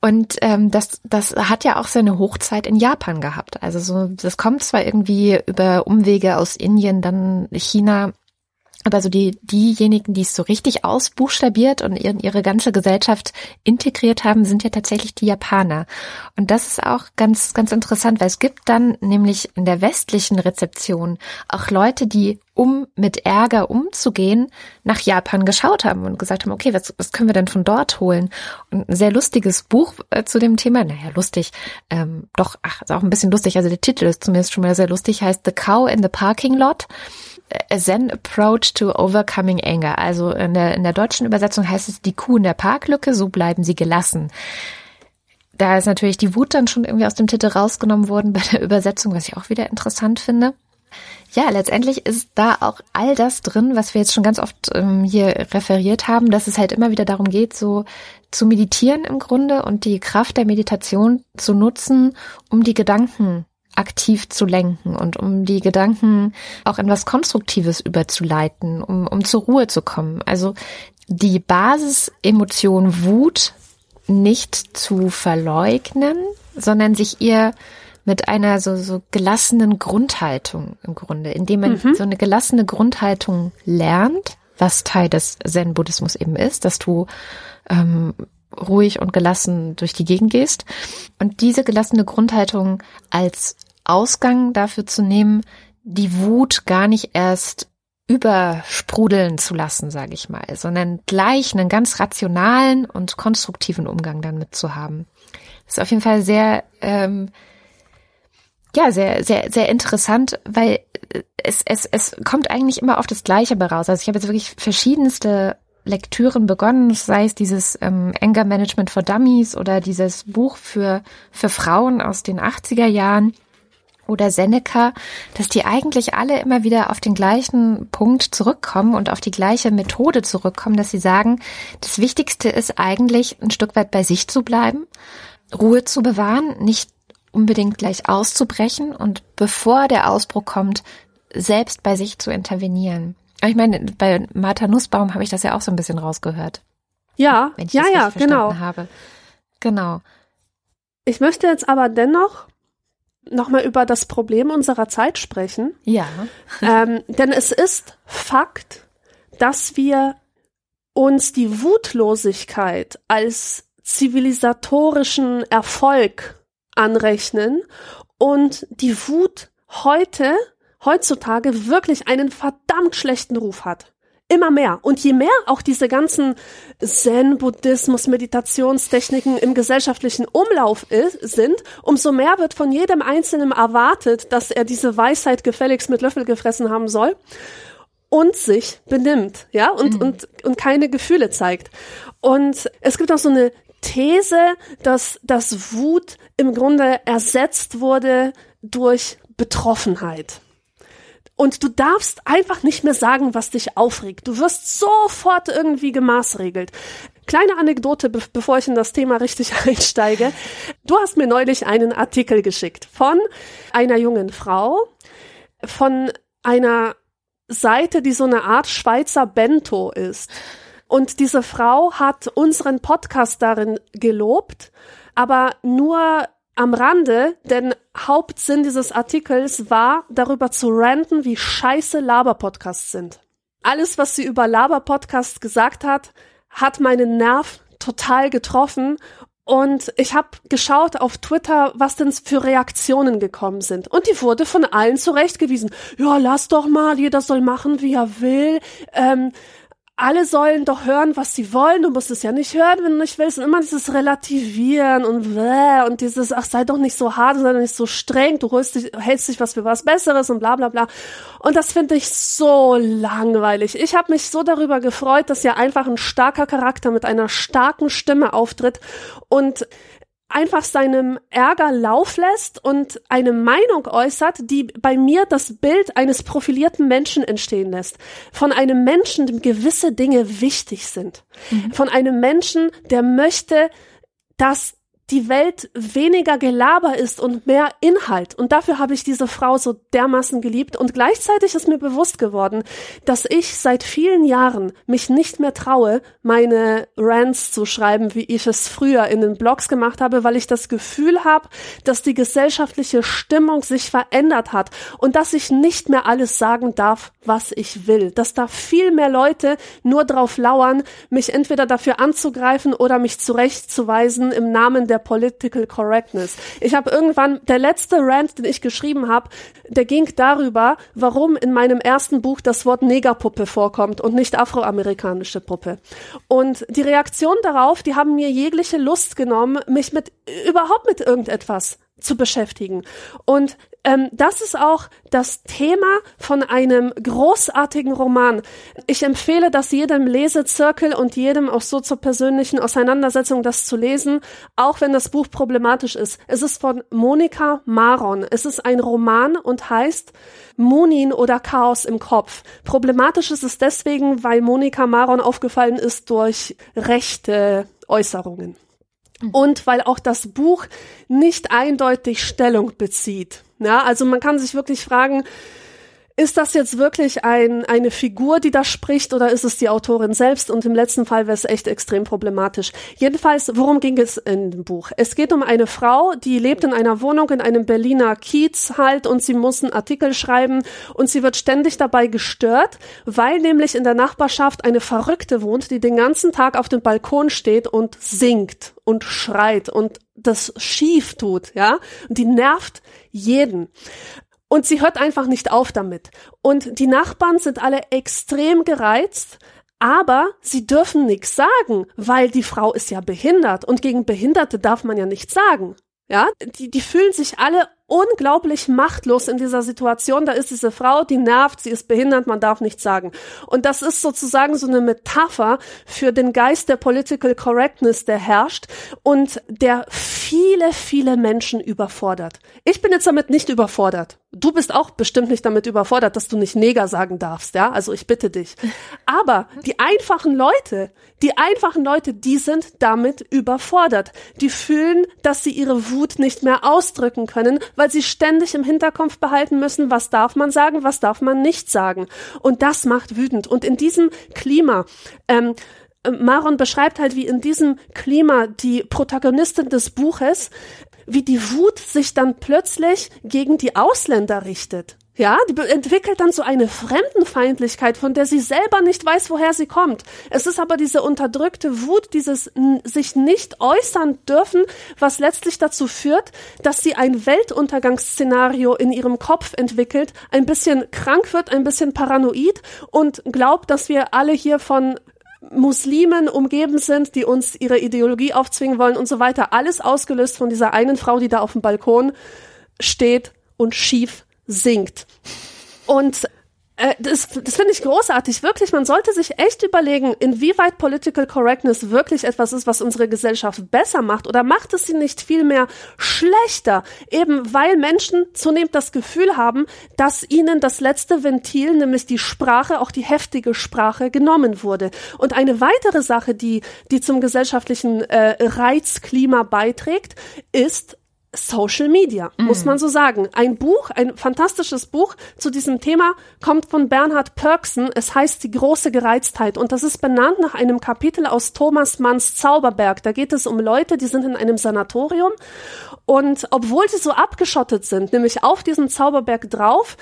S2: Und ähm, das, das hat ja auch seine Hochzeit in Japan gehabt. Also so, das kommt zwar irgendwie über Umwege aus Indien, dann China aber so die, diejenigen, die es so richtig ausbuchstabiert und in ihre ganze Gesellschaft integriert haben, sind ja tatsächlich die Japaner. Und das ist auch ganz, ganz interessant, weil es gibt dann nämlich in der westlichen Rezeption auch Leute, die um mit Ärger umzugehen, nach Japan geschaut haben und gesagt haben, okay, was, was können wir denn von dort holen? Und ein sehr lustiges Buch äh, zu dem Thema, naja, lustig, ähm, doch, ach, ist auch ein bisschen lustig, also der Titel ist zumindest schon mal sehr lustig, heißt The Cow in the Parking Lot. A Zen Approach to Overcoming Anger. Also in der, in der deutschen Übersetzung heißt es die Kuh in der Parklücke, so bleiben sie gelassen. Da ist natürlich die Wut dann schon irgendwie aus dem Titel rausgenommen worden bei der Übersetzung, was ich auch wieder interessant finde. Ja, letztendlich ist da auch all das drin, was wir jetzt schon ganz oft ähm, hier referiert haben, dass es halt immer wieder darum geht, so zu meditieren im Grunde und die Kraft der Meditation zu nutzen, um die Gedanken aktiv zu lenken und um die Gedanken auch in was Konstruktives überzuleiten, um, um zur Ruhe zu kommen. Also die Basisemotion Wut nicht zu verleugnen, sondern sich ihr mit einer so, so gelassenen Grundhaltung im Grunde, indem man mhm. so eine gelassene Grundhaltung lernt, was Teil des Zen-Buddhismus eben ist, dass du ähm, ruhig und gelassen durch die Gegend gehst und diese gelassene Grundhaltung als Ausgang dafür zu nehmen, die Wut gar nicht erst übersprudeln zu lassen, sage ich mal, sondern gleich einen ganz rationalen und konstruktiven Umgang damit zu haben. Das ist auf jeden Fall sehr, ähm, ja, sehr, sehr, sehr interessant, weil es, es, es kommt eigentlich immer auf das Gleiche raus. Also ich habe jetzt wirklich verschiedenste Lektüren begonnen, sei es dieses ähm, Anger Management for Dummies oder dieses Buch für, für Frauen aus den 80er Jahren oder Seneca, dass die eigentlich alle immer wieder auf den gleichen Punkt zurückkommen und auf die gleiche Methode zurückkommen, dass sie sagen, das Wichtigste ist eigentlich ein Stück weit bei sich zu bleiben, Ruhe zu bewahren, nicht unbedingt gleich auszubrechen und bevor der Ausbruch kommt, selbst bei sich zu intervenieren. Ich meine, bei Martha Nussbaum habe ich das ja auch so ein bisschen rausgehört.
S1: Ja, ja, ja, genau.
S2: Habe. Genau.
S1: Ich möchte jetzt aber dennoch nochmal über das Problem unserer Zeit sprechen.
S2: Ja.
S1: Ähm, denn es ist Fakt, dass wir uns die Wutlosigkeit als zivilisatorischen Erfolg anrechnen und die Wut heute, heutzutage wirklich einen verdammt schlechten Ruf hat. Immer mehr. Und je mehr auch diese ganzen Zen-Buddhismus, Meditationstechniken im gesellschaftlichen Umlauf ist, sind, umso mehr wird von jedem Einzelnen erwartet, dass er diese Weisheit gefälligst mit Löffel gefressen haben soll und sich benimmt, ja, und, mhm. und, und keine Gefühle zeigt. Und es gibt auch so eine These, dass, dass Wut im Grunde ersetzt wurde durch Betroffenheit. Und du darfst einfach nicht mehr sagen, was dich aufregt. Du wirst sofort irgendwie gemaßregelt. Kleine Anekdote, be bevor ich in das Thema richtig einsteige. Du hast mir neulich einen Artikel geschickt von einer jungen Frau, von einer Seite, die so eine Art Schweizer Bento ist. Und diese Frau hat unseren Podcast darin gelobt, aber nur am Rande, denn Hauptsinn dieses Artikels war, darüber zu ranten, wie scheiße Laber-Podcasts sind. Alles, was sie über Laber-Podcasts gesagt hat, hat meinen Nerv total getroffen und ich habe geschaut auf Twitter, was denn für Reaktionen gekommen sind. Und die wurde von allen zurechtgewiesen. Ja, lass doch mal, jeder soll machen, wie er will. Ähm, alle sollen doch hören, was sie wollen. Du musst es ja nicht hören, wenn du nicht willst. Und immer dieses Relativieren und bläh und dieses, ach, sei doch nicht so hart, sei doch nicht so streng. Du holst dich, hältst dich was für was Besseres und bla bla bla. Und das finde ich so langweilig. Ich habe mich so darüber gefreut, dass ja einfach ein starker Charakter mit einer starken Stimme auftritt und einfach seinem Ärger Lauf lässt und eine Meinung äußert, die bei mir das Bild eines profilierten Menschen entstehen lässt. Von einem Menschen, dem gewisse Dinge wichtig sind. Mhm. Von einem Menschen, der möchte, dass die Welt weniger Gelaber ist und mehr Inhalt. Und dafür habe ich diese Frau so dermaßen geliebt. Und gleichzeitig ist mir bewusst geworden, dass ich seit vielen Jahren mich nicht mehr traue, meine Rants zu schreiben, wie ich es früher in den Blogs gemacht habe, weil ich das Gefühl habe, dass die gesellschaftliche Stimmung sich verändert hat und dass ich nicht mehr alles sagen darf, was ich will. Dass da viel mehr Leute nur drauf lauern, mich entweder dafür anzugreifen oder mich zurechtzuweisen im Namen der der Political Correctness. Ich habe irgendwann, der letzte Rant, den ich geschrieben habe, der ging darüber, warum in meinem ersten Buch das Wort Negerpuppe vorkommt und nicht afroamerikanische Puppe. Und die Reaktion darauf, die haben mir jegliche Lust genommen, mich mit überhaupt mit irgendetwas zu beschäftigen. Und ähm, das ist auch das Thema von einem großartigen Roman. Ich empfehle das jedem Lesezirkel und jedem auch so zur persönlichen Auseinandersetzung, das zu lesen, auch wenn das Buch problematisch ist. Es ist von Monika Maron. Es ist ein Roman und heißt Munin oder Chaos im Kopf. Problematisch ist es deswegen, weil Monika Maron aufgefallen ist durch rechte Äußerungen. Mhm. Und weil auch das Buch nicht eindeutig Stellung bezieht. Ja, also man kann sich wirklich fragen, ist das jetzt wirklich ein, eine Figur, die da spricht, oder ist es die Autorin selbst? Und im letzten Fall wäre es echt extrem problematisch. Jedenfalls, worum ging es in dem Buch? Es geht um eine Frau, die lebt in einer Wohnung in einem Berliner Kiez halt und sie muss einen Artikel schreiben und sie wird ständig dabei gestört, weil nämlich in der Nachbarschaft eine Verrückte wohnt, die den ganzen Tag auf dem Balkon steht und singt und schreit und das schief tut, ja? Und die nervt jeden. Und sie hört einfach nicht auf damit. Und die Nachbarn sind alle extrem gereizt, aber sie dürfen nichts sagen, weil die Frau ist ja behindert und gegen Behinderte darf man ja nichts sagen. Ja, die, die fühlen sich alle unglaublich machtlos in dieser Situation. Da ist diese Frau, die nervt, sie ist behindert, man darf nichts sagen. Und das ist sozusagen so eine Metapher für den Geist der Political Correctness, der herrscht und der viele, viele Menschen überfordert. Ich bin jetzt damit nicht überfordert. Du bist auch bestimmt nicht damit überfordert, dass du nicht Neger sagen darfst, ja? Also ich bitte dich. Aber die einfachen Leute, die einfachen Leute, die sind damit überfordert. Die fühlen, dass sie ihre Wut nicht mehr ausdrücken können, weil sie ständig im Hinterkopf behalten müssen, was darf man sagen, was darf man nicht sagen. Und das macht wütend. Und in diesem Klima, ähm, Maron beschreibt halt, wie in diesem Klima die Protagonistin des Buches, wie die Wut sich dann plötzlich gegen die Ausländer richtet. Ja, die entwickelt dann so eine Fremdenfeindlichkeit, von der sie selber nicht weiß, woher sie kommt. Es ist aber diese unterdrückte Wut, dieses sich nicht äußern dürfen, was letztlich dazu führt, dass sie ein Weltuntergangsszenario in ihrem Kopf entwickelt, ein bisschen krank wird, ein bisschen paranoid und glaubt, dass wir alle hier von Muslimen umgeben sind, die uns ihre Ideologie aufzwingen wollen und so weiter. Alles ausgelöst von dieser einen Frau, die da auf dem Balkon steht und schief singt. Und das das finde ich großartig, wirklich. Man sollte sich echt überlegen, inwieweit Political Correctness wirklich etwas ist, was unsere Gesellschaft besser macht oder macht es sie nicht vielmehr schlechter, eben weil Menschen zunehmend das Gefühl haben, dass ihnen das letzte Ventil, nämlich die Sprache, auch die heftige Sprache, genommen wurde. Und eine weitere Sache, die, die zum gesellschaftlichen äh, Reizklima beiträgt, ist Social Media, mm. muss man so sagen. Ein Buch, ein fantastisches Buch zu diesem Thema kommt von Bernhard Pörksen. Es heißt Die große Gereiztheit und das ist benannt nach einem Kapitel aus Thomas Manns Zauberberg. Da geht es um Leute, die sind in einem Sanatorium und obwohl sie so abgeschottet sind, nämlich auf diesem Zauberberg drauf,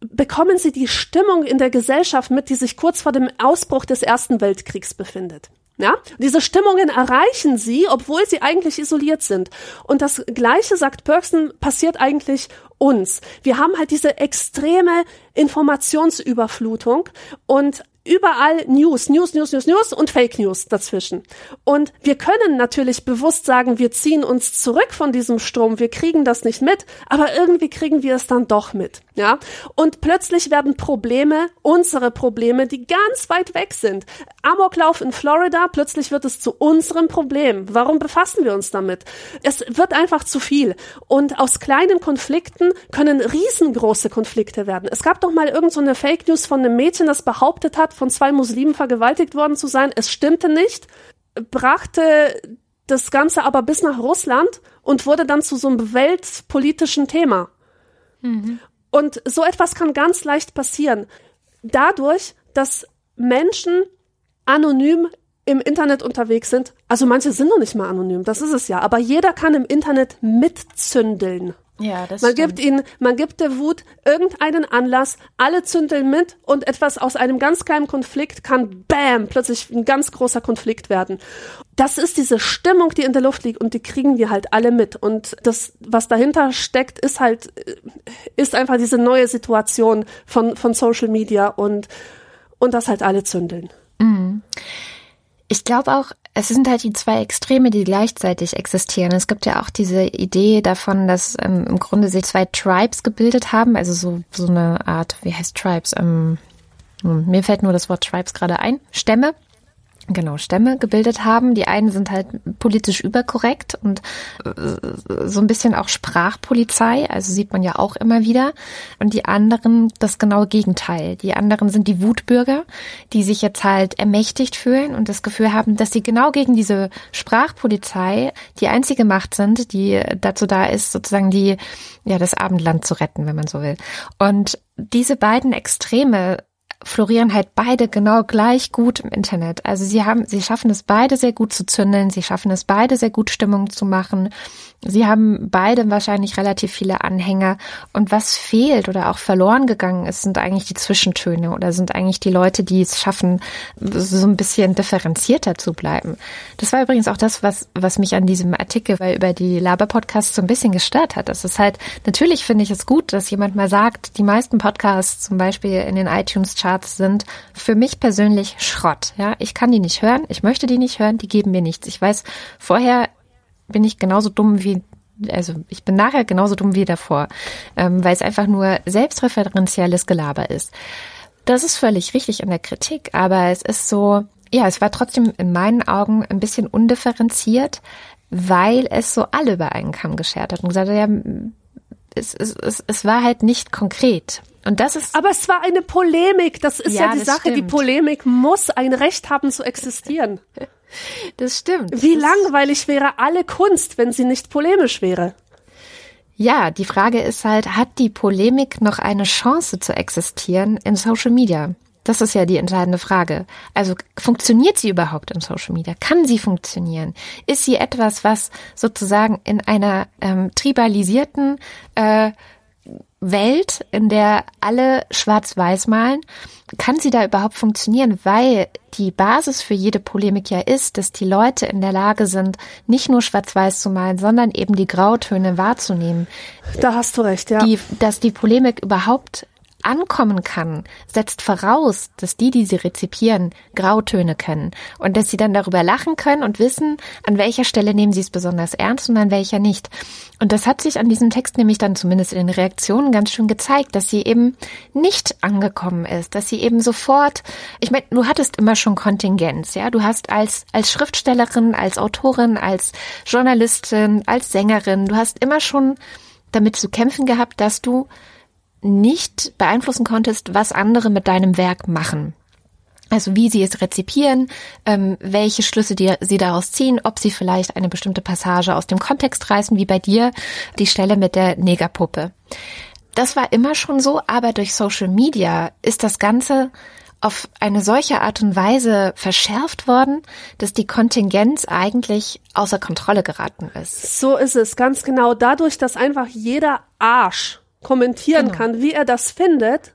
S1: bekommen sie die Stimmung in der Gesellschaft mit, die sich kurz vor dem Ausbruch des Ersten Weltkriegs befindet. Ja, diese Stimmungen erreichen sie, obwohl sie eigentlich isoliert sind. Und das Gleiche, sagt Perksen, passiert eigentlich uns. Wir haben halt diese extreme Informationsüberflutung und überall News, News, News, News, News und Fake News dazwischen. Und wir können natürlich bewusst sagen, wir ziehen uns zurück von diesem Strom, wir kriegen das nicht mit, aber irgendwie kriegen wir es dann doch mit, ja? Und plötzlich werden Probleme, unsere Probleme, die ganz weit weg sind. Amoklauf in Florida, plötzlich wird es zu unserem Problem. Warum befassen wir uns damit? Es wird einfach zu viel. Und aus kleinen Konflikten können riesengroße Konflikte werden. Es gab doch mal irgend so Fake News von einem Mädchen, das behauptet hat, von zwei Muslimen vergewaltigt worden zu sein. Es stimmte nicht, brachte das Ganze aber bis nach Russland und wurde dann zu so einem weltpolitischen Thema. Mhm. Und so etwas kann ganz leicht passieren. Dadurch, dass Menschen anonym im Internet unterwegs sind. Also manche sind noch nicht mal anonym, das ist es ja. Aber jeder kann im Internet mitzündeln.
S2: Ja, das
S1: man
S2: stimmt.
S1: gibt ihnen, man gibt der Wut irgendeinen Anlass, alle zündeln mit und etwas aus einem ganz kleinen Konflikt kann bam plötzlich ein ganz großer Konflikt werden. Das ist diese Stimmung, die in der Luft liegt und die kriegen wir halt alle mit und das, was dahinter steckt, ist halt, ist einfach diese neue Situation von, von Social Media und, und das halt alle zündeln.
S2: Mhm. Ich glaube auch, es sind halt die zwei Extreme, die gleichzeitig existieren. Es gibt ja auch diese Idee davon, dass ähm, im Grunde sich zwei Tribes gebildet haben, also so, so eine Art, wie heißt Tribes? Ähm, hm, mir fällt nur das Wort Tribes gerade ein. Stämme, genau Stämme gebildet haben. Die einen sind halt politisch überkorrekt und äh, so ein bisschen auch Sprachpolizei, also sieht man ja auch immer wieder. Und die anderen das genaue Gegenteil. Die anderen sind die Wutbürger, die sich jetzt halt ermächtigt fühlen und das Gefühl haben, dass sie genau gegen diese Sprachpolizei die einzige Macht sind, die dazu da ist, sozusagen die ja das Abendland zu retten, wenn man so will. Und diese beiden Extreme florieren halt beide genau gleich gut im Internet. Also sie haben, sie schaffen es beide sehr gut zu zündeln, sie schaffen es beide sehr gut Stimmung zu machen. Sie haben beide wahrscheinlich relativ viele Anhänger. Und was fehlt oder auch verloren gegangen ist, sind eigentlich die Zwischentöne oder sind eigentlich die Leute, die es schaffen, so ein bisschen differenzierter zu bleiben. Das war übrigens auch das, was, was mich an diesem Artikel über die Laber-Podcasts so ein bisschen gestört hat. Das ist halt, natürlich finde ich es gut, dass jemand mal sagt, die meisten Podcasts zum Beispiel in den iTunes-Charts sind für mich persönlich Schrott. Ja, ich kann die nicht hören, ich möchte die nicht hören, die geben mir nichts. Ich weiß vorher bin ich genauso dumm wie also ich bin nachher genauso dumm wie davor, ähm, weil es einfach nur selbstreferenzielles Gelaber ist. Das ist völlig richtig in der Kritik, aber es ist so, ja, es war trotzdem in meinen Augen ein bisschen undifferenziert, weil es so alle über einen Kamm geschert hat und gesagt hat, ja, es, es, es, es war halt nicht konkret. Und das ist.
S1: Aber es war eine Polemik. Das ist ja, ja die Sache.
S2: Stimmt.
S1: Die Polemik muss ein Recht haben zu existieren.
S2: Das stimmt.
S1: Wie
S2: das
S1: langweilig wäre alle Kunst, wenn sie nicht polemisch wäre?
S2: Ja, die Frage ist halt, hat die Polemik noch eine Chance zu existieren in Social Media? Das ist ja die entscheidende Frage. Also funktioniert sie überhaupt in Social Media? Kann sie funktionieren? Ist sie etwas, was sozusagen in einer ähm, tribalisierten äh, Welt, in der alle schwarz-weiß malen, kann sie da überhaupt funktionieren? Weil die Basis für jede Polemik ja ist, dass die Leute in der Lage sind, nicht nur schwarz-weiß zu malen, sondern eben die Grautöne wahrzunehmen.
S1: Da hast du recht, ja.
S2: Die, dass die Polemik überhaupt ankommen kann, setzt voraus, dass die, die sie rezipieren, Grautöne können und dass sie dann darüber lachen können und wissen, an welcher Stelle nehmen sie es besonders ernst und an welcher nicht. Und das hat sich an diesem Text nämlich dann zumindest in den Reaktionen ganz schön gezeigt, dass sie eben nicht angekommen ist, dass sie eben sofort, ich meine, du hattest immer schon Kontingenz, ja, du hast als, als Schriftstellerin, als Autorin, als Journalistin, als Sängerin, du hast immer schon damit zu kämpfen gehabt, dass du nicht beeinflussen konntest, was andere mit deinem Werk machen. Also wie sie es rezipieren, ähm, welche Schlüsse die, sie daraus ziehen, ob sie vielleicht eine bestimmte Passage aus dem Kontext reißen, wie bei dir die Stelle mit der Negerpuppe. Das war immer schon so, aber durch Social Media ist das Ganze auf eine solche Art und Weise verschärft worden, dass die Kontingenz eigentlich außer Kontrolle geraten ist.
S1: So ist es, ganz genau. Dadurch, dass einfach jeder Arsch kommentieren genau. kann, wie er das findet,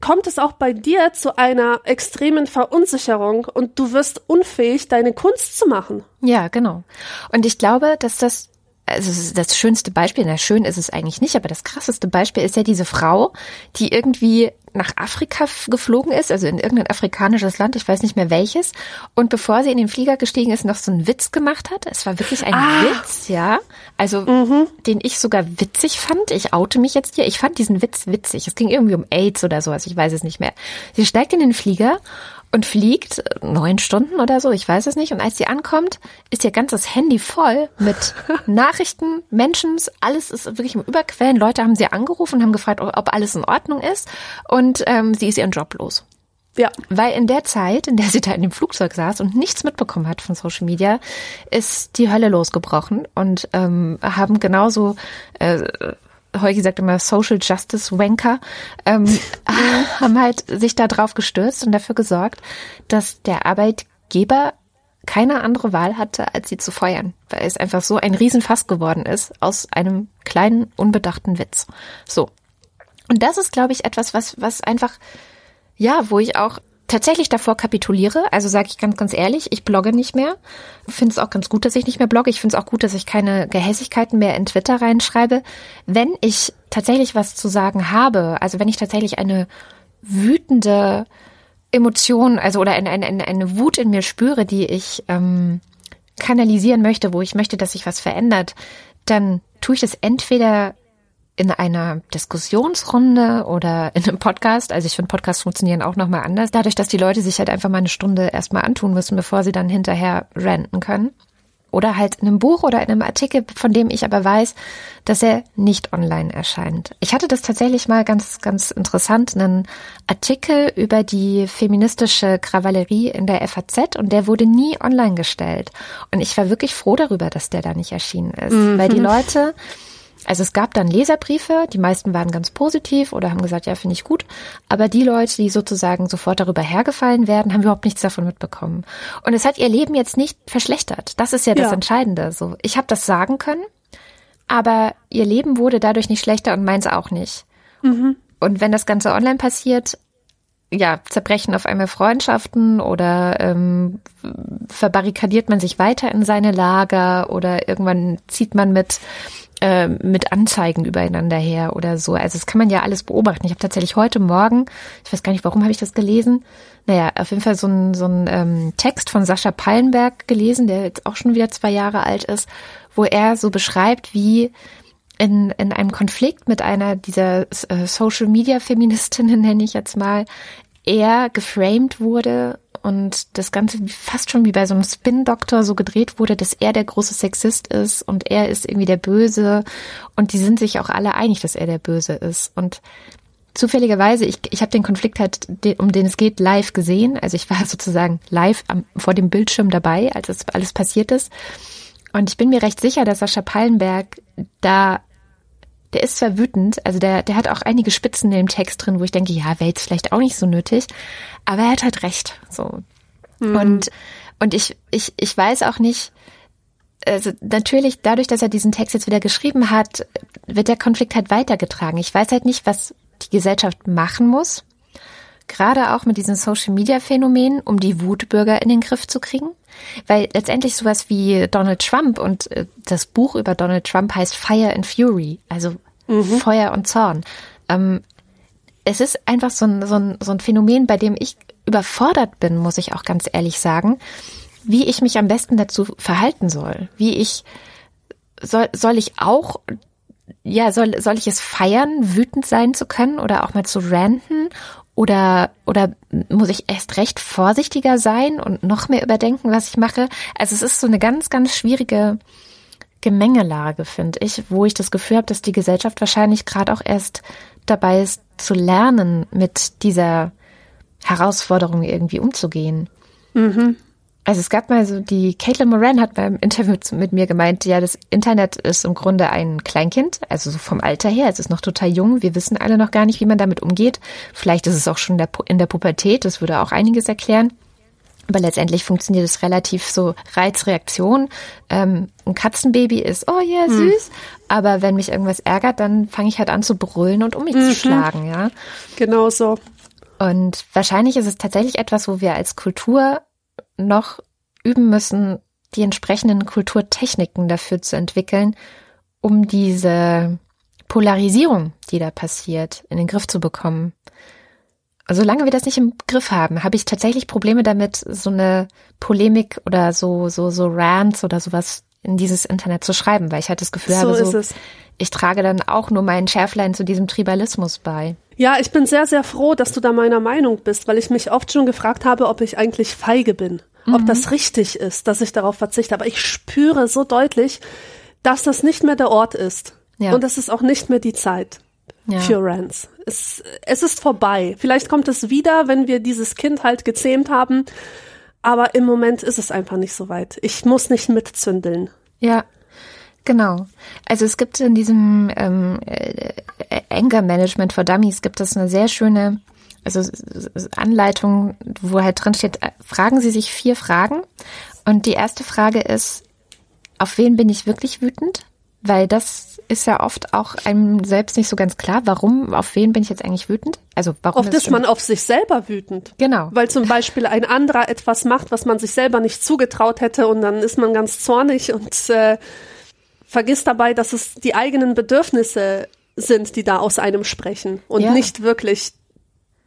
S1: kommt es auch bei dir zu einer extremen Verunsicherung und du wirst unfähig, deine Kunst zu machen.
S2: Ja, genau. Und ich glaube, dass das also das schönste Beispiel, na schön ist es eigentlich nicht, aber das krasseste Beispiel ist ja diese Frau, die irgendwie nach Afrika geflogen ist, also in irgendein afrikanisches Land, ich weiß nicht mehr welches, und bevor sie in den Flieger gestiegen ist, noch so einen Witz gemacht hat. Es war wirklich ein ah. Witz, ja, also mhm. den ich sogar witzig fand. Ich oute mich jetzt hier. Ich fand diesen Witz witzig. Es ging irgendwie um AIDS oder sowas, ich weiß es nicht mehr. Sie steigt in den Flieger und fliegt neun Stunden oder so, ich weiß es nicht. Und als sie ankommt, ist ihr ganzes Handy voll mit Nachrichten, Menschen, alles ist wirklich im Überquellen. Leute haben sie angerufen und haben gefragt, ob alles in Ordnung ist. Und ähm, sie ist ihren Job los. Ja. Weil in der Zeit, in der sie da in dem Flugzeug saß und nichts mitbekommen hat von Social Media, ist die Hölle losgebrochen und ähm, haben genauso äh, Heugi sagt immer Social Justice Wanker, ähm, haben halt sich da drauf gestürzt und dafür gesorgt, dass der Arbeitgeber keine andere Wahl hatte, als sie zu feuern, weil es einfach so ein Riesenfass geworden ist aus einem kleinen, unbedachten Witz. So. Und das ist, glaube ich, etwas, was, was einfach, ja, wo ich auch tatsächlich davor kapituliere. Also sage ich ganz, ganz ehrlich, ich blogge nicht mehr. Finde es auch ganz gut, dass ich nicht mehr blogge. Ich finde es auch gut, dass ich keine Gehässigkeiten mehr in Twitter reinschreibe. Wenn ich tatsächlich was zu sagen habe, also wenn ich tatsächlich eine wütende Emotion, also oder eine, eine, eine Wut in mir spüre, die ich ähm, kanalisieren möchte, wo ich möchte, dass sich was verändert, dann tue ich das entweder in einer Diskussionsrunde oder in einem Podcast. Also ich finde, Podcasts funktionieren auch nochmal anders. Dadurch, dass die Leute sich halt einfach mal eine Stunde erstmal antun müssen, bevor sie dann hinterher ranten können. Oder halt in einem Buch oder in einem Artikel, von dem ich aber weiß, dass er nicht online erscheint. Ich hatte das tatsächlich mal ganz, ganz interessant, einen Artikel über die feministische Krawallerie in der FAZ und der wurde nie online gestellt. Und ich war wirklich froh darüber, dass der da nicht erschienen ist, mhm. weil die Leute also es gab dann Leserbriefe, die meisten waren ganz positiv oder haben gesagt, ja, finde ich gut. Aber die Leute, die sozusagen sofort darüber hergefallen werden, haben überhaupt nichts davon mitbekommen. Und es hat ihr Leben jetzt nicht verschlechtert. Das ist ja das ja. Entscheidende. So, ich habe das sagen können, aber ihr Leben wurde dadurch nicht schlechter und meins auch nicht. Mhm. Und wenn das Ganze online passiert, ja, zerbrechen auf einmal Freundschaften oder ähm, verbarrikadiert man sich weiter in seine Lager oder irgendwann zieht man mit äh, mit Anzeigen übereinander her oder so. Also das kann man ja alles beobachten. Ich habe tatsächlich heute Morgen, ich weiß gar nicht, warum habe ich das gelesen. Naja, auf jeden Fall so ein, so ein ähm, Text von Sascha Pallenberg gelesen, der jetzt auch schon wieder zwei Jahre alt ist, wo er so beschreibt, wie in, in einem Konflikt mit einer dieser äh, Social Media Feministinnen, nenne ich jetzt mal, er geframed wurde und das Ganze fast schon wie bei so einem Spin-Doktor so gedreht wurde, dass er der große Sexist ist und er ist irgendwie der Böse und die sind sich auch alle einig, dass er der Böse ist und zufälligerweise, ich, ich habe den Konflikt halt, um den es geht, live gesehen. Also ich war sozusagen live am, vor dem Bildschirm dabei, als das alles passiert ist. Und ich bin mir recht sicher, dass Sascha Pallenberg da der ist zwar wütend, also der, der hat auch einige Spitzen in dem Text drin, wo ich denke, ja, wäre jetzt vielleicht auch nicht so nötig, aber er hat halt recht, so. Mhm. Und, und ich, ich, ich weiß auch nicht, also natürlich dadurch, dass er diesen Text jetzt wieder geschrieben hat, wird der Konflikt halt weitergetragen. Ich weiß halt nicht, was die Gesellschaft machen muss, gerade auch mit diesen Social Media Phänomenen, um die Wutbürger in den Griff zu kriegen. Weil letztendlich sowas wie Donald Trump und äh, das Buch über Donald Trump heißt Fire and Fury, also mhm. Feuer und Zorn. Ähm, es ist einfach so ein, so, ein, so ein Phänomen, bei dem ich überfordert bin, muss ich auch ganz ehrlich sagen, wie ich mich am besten dazu verhalten soll. Wie ich, soll, soll ich auch, ja, soll, soll ich es feiern, wütend sein zu können oder auch mal zu ranten? Oder, oder muss ich erst recht vorsichtiger sein und noch mehr überdenken, was ich mache? Also es ist so eine ganz, ganz schwierige Gemengelage, finde ich, wo ich das Gefühl habe, dass die Gesellschaft wahrscheinlich gerade auch erst dabei ist zu lernen, mit dieser Herausforderung irgendwie umzugehen. Mhm. Also es gab mal so, die Caitlin Moran hat beim Interview mit mir gemeint, ja, das Internet ist im Grunde ein Kleinkind, also so vom Alter her, es ist noch total jung, wir wissen alle noch gar nicht, wie man damit umgeht. Vielleicht ist es auch schon in der Pubertät, das würde auch einiges erklären. Aber letztendlich funktioniert es relativ so Reizreaktion. Ähm, ein Katzenbaby ist, oh ja, yeah, hm. süß. Mhm. Aber wenn mich irgendwas ärgert, dann fange ich halt an zu brüllen und um mich mhm. zu schlagen, ja.
S1: Genau so.
S2: Und wahrscheinlich ist es tatsächlich etwas, wo wir als Kultur noch üben müssen, die entsprechenden Kulturtechniken dafür zu entwickeln, um diese Polarisierung, die da passiert, in den Griff zu bekommen. Solange wir das nicht im Griff haben, habe ich tatsächlich Probleme damit, so eine Polemik oder so, so, so Rants oder sowas in dieses Internet zu schreiben, weil ich halt das Gefühl so habe, so, ich trage dann auch nur meinen Schärflein zu diesem Tribalismus bei.
S1: Ja, ich bin sehr, sehr froh, dass du da meiner Meinung bist, weil ich mich oft schon gefragt habe, ob ich eigentlich feige bin, mhm. ob das richtig ist, dass ich darauf verzichte. Aber ich spüre so deutlich, dass das nicht mehr der Ort ist. Ja. Und das ist auch nicht mehr die Zeit ja. für Rance. Es, es ist vorbei. Vielleicht kommt es wieder, wenn wir dieses Kind halt gezähmt haben. Aber im Moment ist es einfach nicht so weit. Ich muss nicht mitzündeln.
S2: Ja, genau. Also es gibt in diesem ähm, äh, Anger Management for Dummies gibt es eine sehr schöne also Anleitung, wo halt drin steht, äh, fragen Sie sich vier Fragen. Und die erste Frage ist, auf wen bin ich wirklich wütend? Weil das ist ja oft auch einem selbst nicht so ganz klar, warum, auf wen bin ich jetzt eigentlich wütend? Also warum
S1: Oft ist man auf sich selber wütend.
S2: Genau.
S1: Weil zum Beispiel ein anderer etwas macht, was man sich selber nicht zugetraut hätte und dann ist man ganz zornig und äh, vergisst dabei, dass es die eigenen Bedürfnisse sind, die da aus einem sprechen und ja. nicht wirklich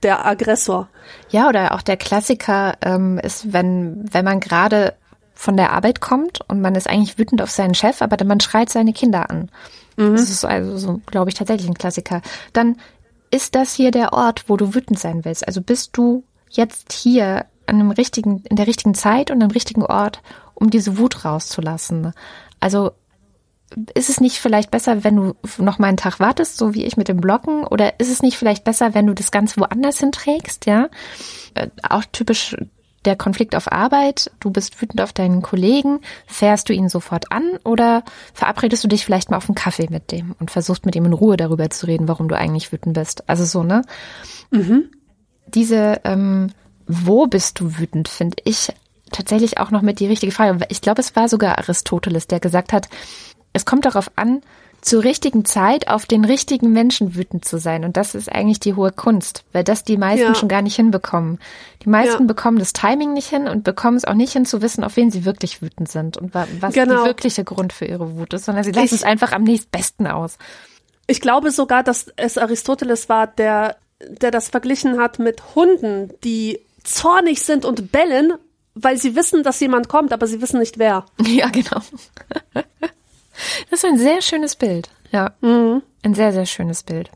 S1: der Aggressor.
S2: Ja, oder auch der Klassiker ähm, ist, wenn, wenn man gerade von der Arbeit kommt und man ist eigentlich wütend auf seinen Chef, aber dann man schreit seine Kinder an. Mhm. Das ist also so, glaube ich, tatsächlich ein Klassiker. Dann ist das hier der Ort, wo du wütend sein willst. Also bist du jetzt hier an einem richtigen, in der richtigen Zeit und am richtigen Ort, um diese Wut rauszulassen. Also ist es nicht vielleicht besser, wenn du noch mal einen Tag wartest, so wie ich mit dem Blocken? Oder ist es nicht vielleicht besser, wenn du das Ganze woanders hinträgst, ja? Äh, auch typisch der Konflikt auf Arbeit, du bist wütend auf deinen Kollegen, fährst du ihn sofort an oder verabredest du dich vielleicht mal auf einen Kaffee mit dem und versuchst mit ihm in Ruhe darüber zu reden, warum du eigentlich wütend bist? Also so, ne? Mhm. Diese, ähm, wo bist du wütend, finde ich tatsächlich auch noch mit die richtige Frage. Ich glaube, es war sogar Aristoteles, der gesagt hat, es kommt darauf an, zur richtigen Zeit auf den richtigen Menschen wütend zu sein. Und das ist eigentlich die hohe Kunst, weil das die meisten ja. schon gar nicht hinbekommen. Die meisten ja. bekommen das Timing nicht hin und bekommen es auch nicht hin zu wissen, auf wen sie wirklich wütend sind und was genau. der wirkliche Grund für ihre Wut ist, sondern sie lassen ich, es einfach am nächstbesten aus.
S1: Ich glaube sogar, dass es Aristoteles war, der, der das verglichen hat mit Hunden, die zornig sind und bellen, weil sie wissen, dass jemand kommt, aber sie wissen nicht wer.
S2: Ja, genau. Das ist ein sehr schönes Bild. Ja. Mhm. Ein sehr, sehr schönes Bild.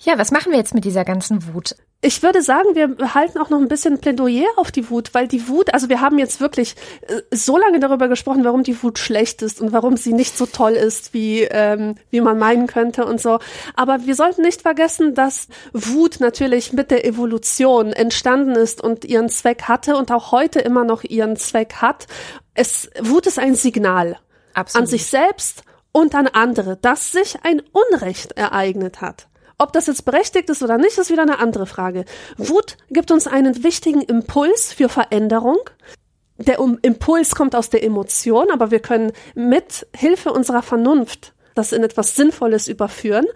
S2: Ja, was machen wir jetzt mit dieser ganzen Wut?
S1: Ich würde sagen, wir halten auch noch ein bisschen Plädoyer auf die Wut, weil die Wut, also wir haben jetzt wirklich äh, so lange darüber gesprochen, warum die Wut schlecht ist und warum sie nicht so toll ist, wie, ähm, wie man meinen könnte und so. Aber wir sollten nicht vergessen, dass Wut natürlich mit der Evolution entstanden ist und ihren Zweck hatte und auch heute immer noch ihren Zweck hat. Es, Wut ist ein Signal. Absolut. an sich selbst und an andere, dass sich ein Unrecht ereignet hat. Ob das jetzt berechtigt ist oder nicht, ist wieder eine andere Frage. Wut gibt uns einen wichtigen Impuls für Veränderung. Der Impuls kommt aus der Emotion, aber wir können mit Hilfe unserer Vernunft das in etwas Sinnvolles überführen.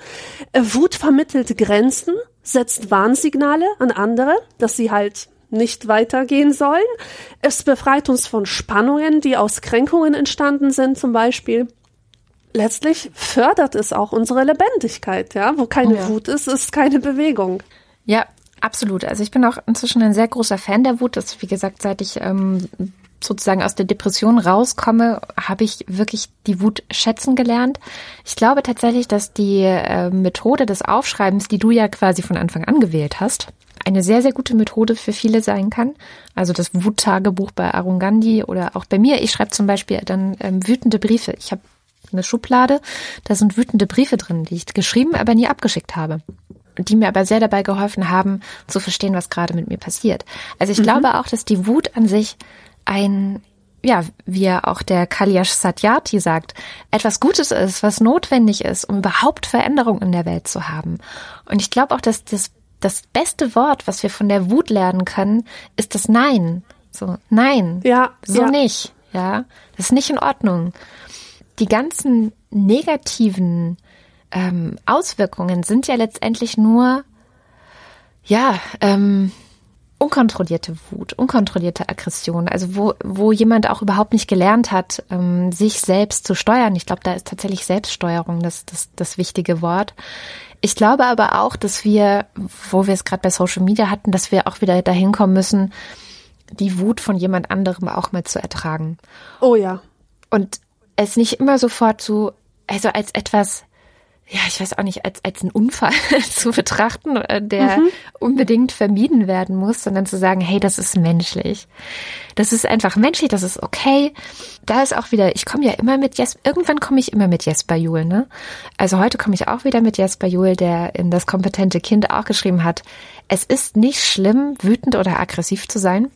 S1: Wut vermittelt Grenzen, setzt Warnsignale an andere, dass sie halt nicht weitergehen sollen. Es befreit uns von Spannungen, die aus Kränkungen entstanden sind zum Beispiel. letztlich fördert es auch unsere Lebendigkeit, ja. Wo keine
S2: Ja.
S1: Wut ist, ist keine Bewegung.
S2: Ja, absolut. Also ich bin auch inzwischen ein sehr großer Fan der Wut. Das, wie gesagt, seit ich ähm, sozusagen aus der Depression rauskomme, habe ich wirklich die Wut schätzen gelernt. Ich glaube tatsächlich, dass die äh, Methode des Aufschreibens, die du ja quasi von Anfang an gewählt hast, eine sehr, sehr gute Methode für viele sein kann. Also das Wuttagebuch bei Arun Gandhi oder auch bei mir. Ich schreibe zum Beispiel dann ähm, wütende Briefe. Ich habe eine Schublade, da sind wütende Briefe drin, die ich geschrieben, aber nie abgeschickt habe die mir aber sehr dabei geholfen haben, zu verstehen, was gerade mit mir passiert. Also ich glaube auch, dass die Wut an sich ein, ja, wie ja auch der Kaliash Satyarthi sagt, etwas Gutes ist, was notwendig ist, um überhaupt Veränderung in der Welt zu haben. Und ich glaube auch, dass das, das beste Wort, was wir von der Wut lernen können, ist das Nein. So, nein.
S1: Ja,
S2: So
S1: ja.
S2: nicht. Ja. Das ist nicht in Ordnung. Die ganzen negativen ähm, Auswirkungen sind ja letztendlich nur, ja, ähm, unkontrollierte Wut, unkontrollierte Aggression, also wo, wo jemand auch überhaupt nicht gelernt hat, ähm, sich selbst zu steuern. Ich glaube, da ist tatsächlich Selbststeuerung das, das, das wichtige Wort. Ich glaube aber auch, dass wir, wo wir es gerade bei Social Media hatten, dass wir auch wieder dahin kommen müssen, die Wut von jemand anderem auch mal zu ertragen
S1: Oh ja.
S2: und es nicht immer sofort zu, also als etwas, ja, ich weiß auch nicht, als, als einen Unfall zu betrachten, äh, der unbedingt vermieden werden muss, sondern zu sagen, hey, das ist menschlich. Das ist einfach menschlich, das ist okay. Da ist auch wieder, ich komme ja immer mit Jesper, irgendwann komme ich immer mit Jesper Juhl, ne? Also heute komme ich auch wieder mit Jesper Juhl, der in das kompetente Kind auch geschrieben hat, es ist nicht schlimm, wütend oder aggressiv zu sein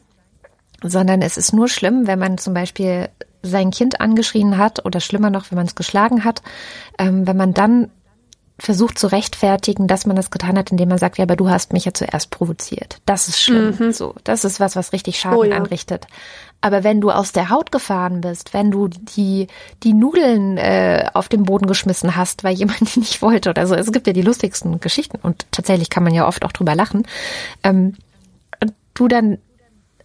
S2: sondern es ist nur schlimm, wenn man zum Beispiel sein Kind angeschrien hat oder schlimmer noch, wenn man es geschlagen hat, ähm, wenn man dann versucht zu rechtfertigen, dass man das getan hat, indem man sagt, ja, aber du hast mich ja zuerst provoziert. Das ist schlimm. So, das ist was, was richtig Schaden
S1: Oh ja.
S2: anrichtet. Aber wenn du aus der Haut gefahren bist, wenn du die die Nudeln äh, auf den Boden geschmissen hast, weil jemand die nicht wollte oder so, es gibt ja die lustigsten Geschichten und tatsächlich kann man ja oft auch drüber lachen. Ähm, und du dann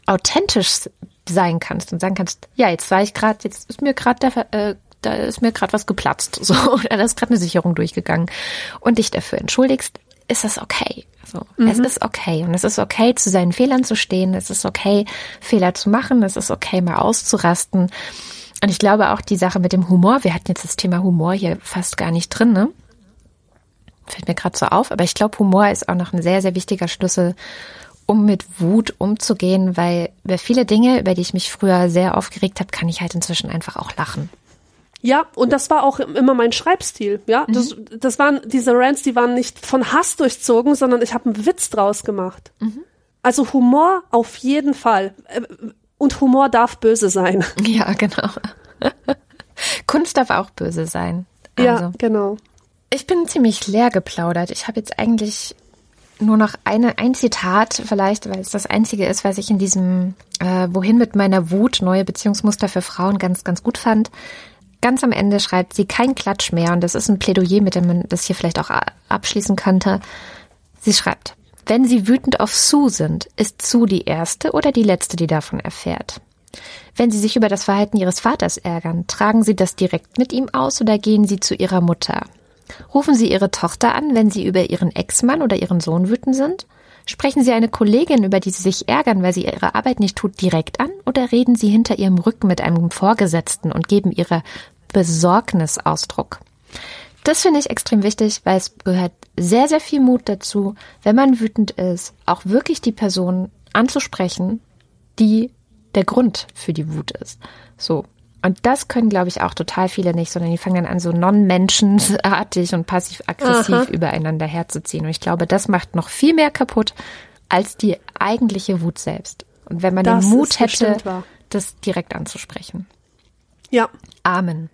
S2: authentisch sein kannst und sagen kannst, ja, jetzt war ich gerade, jetzt ist mir gerade der, äh, da ist mir gerade was geplatzt, so oder da ist gerade eine Sicherung durchgegangen und dich dafür entschuldigst, ist das okay. So, es ist okay und es ist okay, zu seinen Fehlern zu stehen. Es ist okay, Fehler zu machen. Es ist okay, mal auszurasten. Und ich glaube auch die Sache mit dem Humor. Wir hatten jetzt das Thema Humor hier fast gar nicht drin, ne? Fällt mir gerade so auf. Aber ich glaube, Humor ist auch noch ein sehr, sehr wichtiger Schlüssel, um mit Wut umzugehen, weil über viele Dinge, über die ich mich früher sehr aufgeregt habe, kann ich halt inzwischen einfach auch lachen.
S1: Ja, und das war auch immer mein Schreibstil. Ja, das, das waren diese Rants, die waren nicht von Hass durchzogen, sondern ich habe einen Witz draus gemacht. Also Humor auf jeden Fall. Und Humor darf böse sein.
S2: Ja, genau. Kunst darf auch böse sein.
S1: Ja,
S2: Also,
S1: genau.
S2: ich bin ziemlich leer geplaudert. Ich habe jetzt eigentlich nur noch eine, ein Zitat vielleicht, weil es das einzige ist, was ich in diesem äh, Wohin mit meiner Wut, neue Beziehungsmuster für Frauen ganz, ganz gut fand. Ganz am Ende schreibt sie kein Klatsch mehr und das ist ein Plädoyer, mit dem man das hier vielleicht auch abschließen könnte. Sie schreibt, wenn Sie wütend auf Sue sind, ist Sue die erste oder die letzte, die davon erfährt? Wenn Sie sich über das Verhalten Ihres Vaters ärgern, tragen Sie das direkt mit ihm aus oder gehen Sie zu Ihrer Mutter? Rufen Sie Ihre Tochter an, wenn Sie über Ihren Ex-Mann oder Ihren Sohn wütend sind? Sprechen Sie eine Kollegin, über die Sie sich ärgern, weil sie ihre Arbeit nicht tut, direkt an? Oder reden Sie hinter Ihrem Rücken mit einem Vorgesetzten und geben Ihrer Besorgnis Ausdruck? Das finde ich extrem wichtig, weil es gehört sehr, sehr viel Mut dazu, wenn man wütend ist, auch wirklich die Person anzusprechen, die der Grund für die Wut ist. So. Und das können, glaube ich, auch total viele nicht, sondern die fangen dann an, so non-menschenartig und passiv-aggressiv übereinander herzuziehen. Und ich glaube, das macht noch viel mehr kaputt als die eigentliche Wut selbst. Und wenn man
S1: Das
S2: den Mut hätte, das direkt anzusprechen.
S1: Ja,
S2: Amen.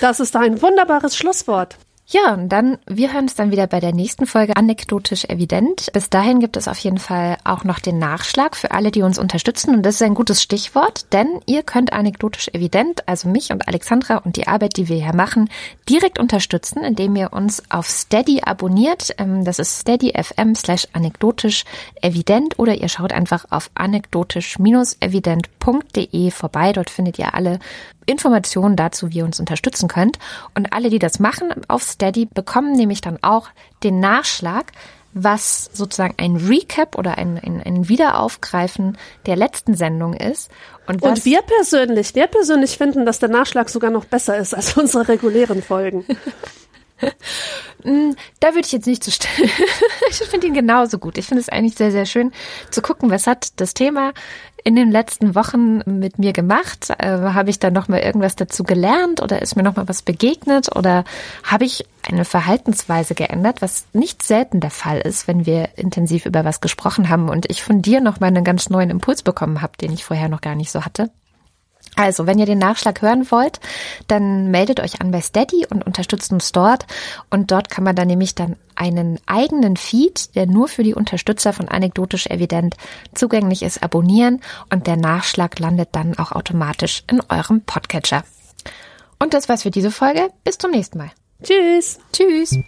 S1: das ist ein wunderbares Schlusswort.
S2: Ja, und dann, wir hören uns dann wieder bei der nächsten Folge anekdotisch evident. Bis dahin gibt es auf jeden Fall auch noch den Nachschlag für alle, die uns unterstützen. Und das ist ein gutes Stichwort, denn ihr könnt anekdotisch evident, also mich und Alexandra und die Arbeit, die wir hier machen, direkt unterstützen, indem ihr uns auf Steady abonniert. Ähm, Das ist steady.fm slash anekdotisch evident oder ihr schaut einfach auf anekdotisch-evident.de vorbei. Dort findet ihr alle Informationen dazu, wie ihr uns unterstützen könnt. Und alle, die das machen auf Steady, bekommen nämlich dann auch den Nachschlag, was sozusagen ein Recap oder ein, ein, ein Wiederaufgreifen der letzten Sendung ist.
S1: Und, und wir persönlich, wir persönlich finden, dass der Nachschlag sogar noch besser ist als unsere regulären Folgen.
S2: Hm, da würde ich jetzt nicht zu stellen. ich finde ihn genauso gut. Ich finde es eigentlich sehr, sehr schön zu gucken, was hat das Thema in den letzten Wochen mit mir gemacht? Äh, habe ich da noch mal irgendwas dazu gelernt oder ist mir noch mal was begegnet oder habe ich eine Verhaltensweise geändert, was nicht selten der Fall ist, wenn wir intensiv über was gesprochen haben und ich von dir noch mal einen ganz neuen Impuls bekommen habe, den ich vorher noch gar nicht so hatte? Also, wenn ihr den Nachschlag hören wollt, dann meldet euch an bei Steady und unterstützt uns dort. Und dort kann man dann nämlich dann einen eigenen Feed, der nur für die Unterstützer von Anekdotisch Evident zugänglich ist, abonnieren. Und der Nachschlag landet dann auch automatisch in eurem Podcatcher. Und das war's für diese Folge. Bis zum nächsten Mal.
S1: Tschüss.
S2: Tschüss.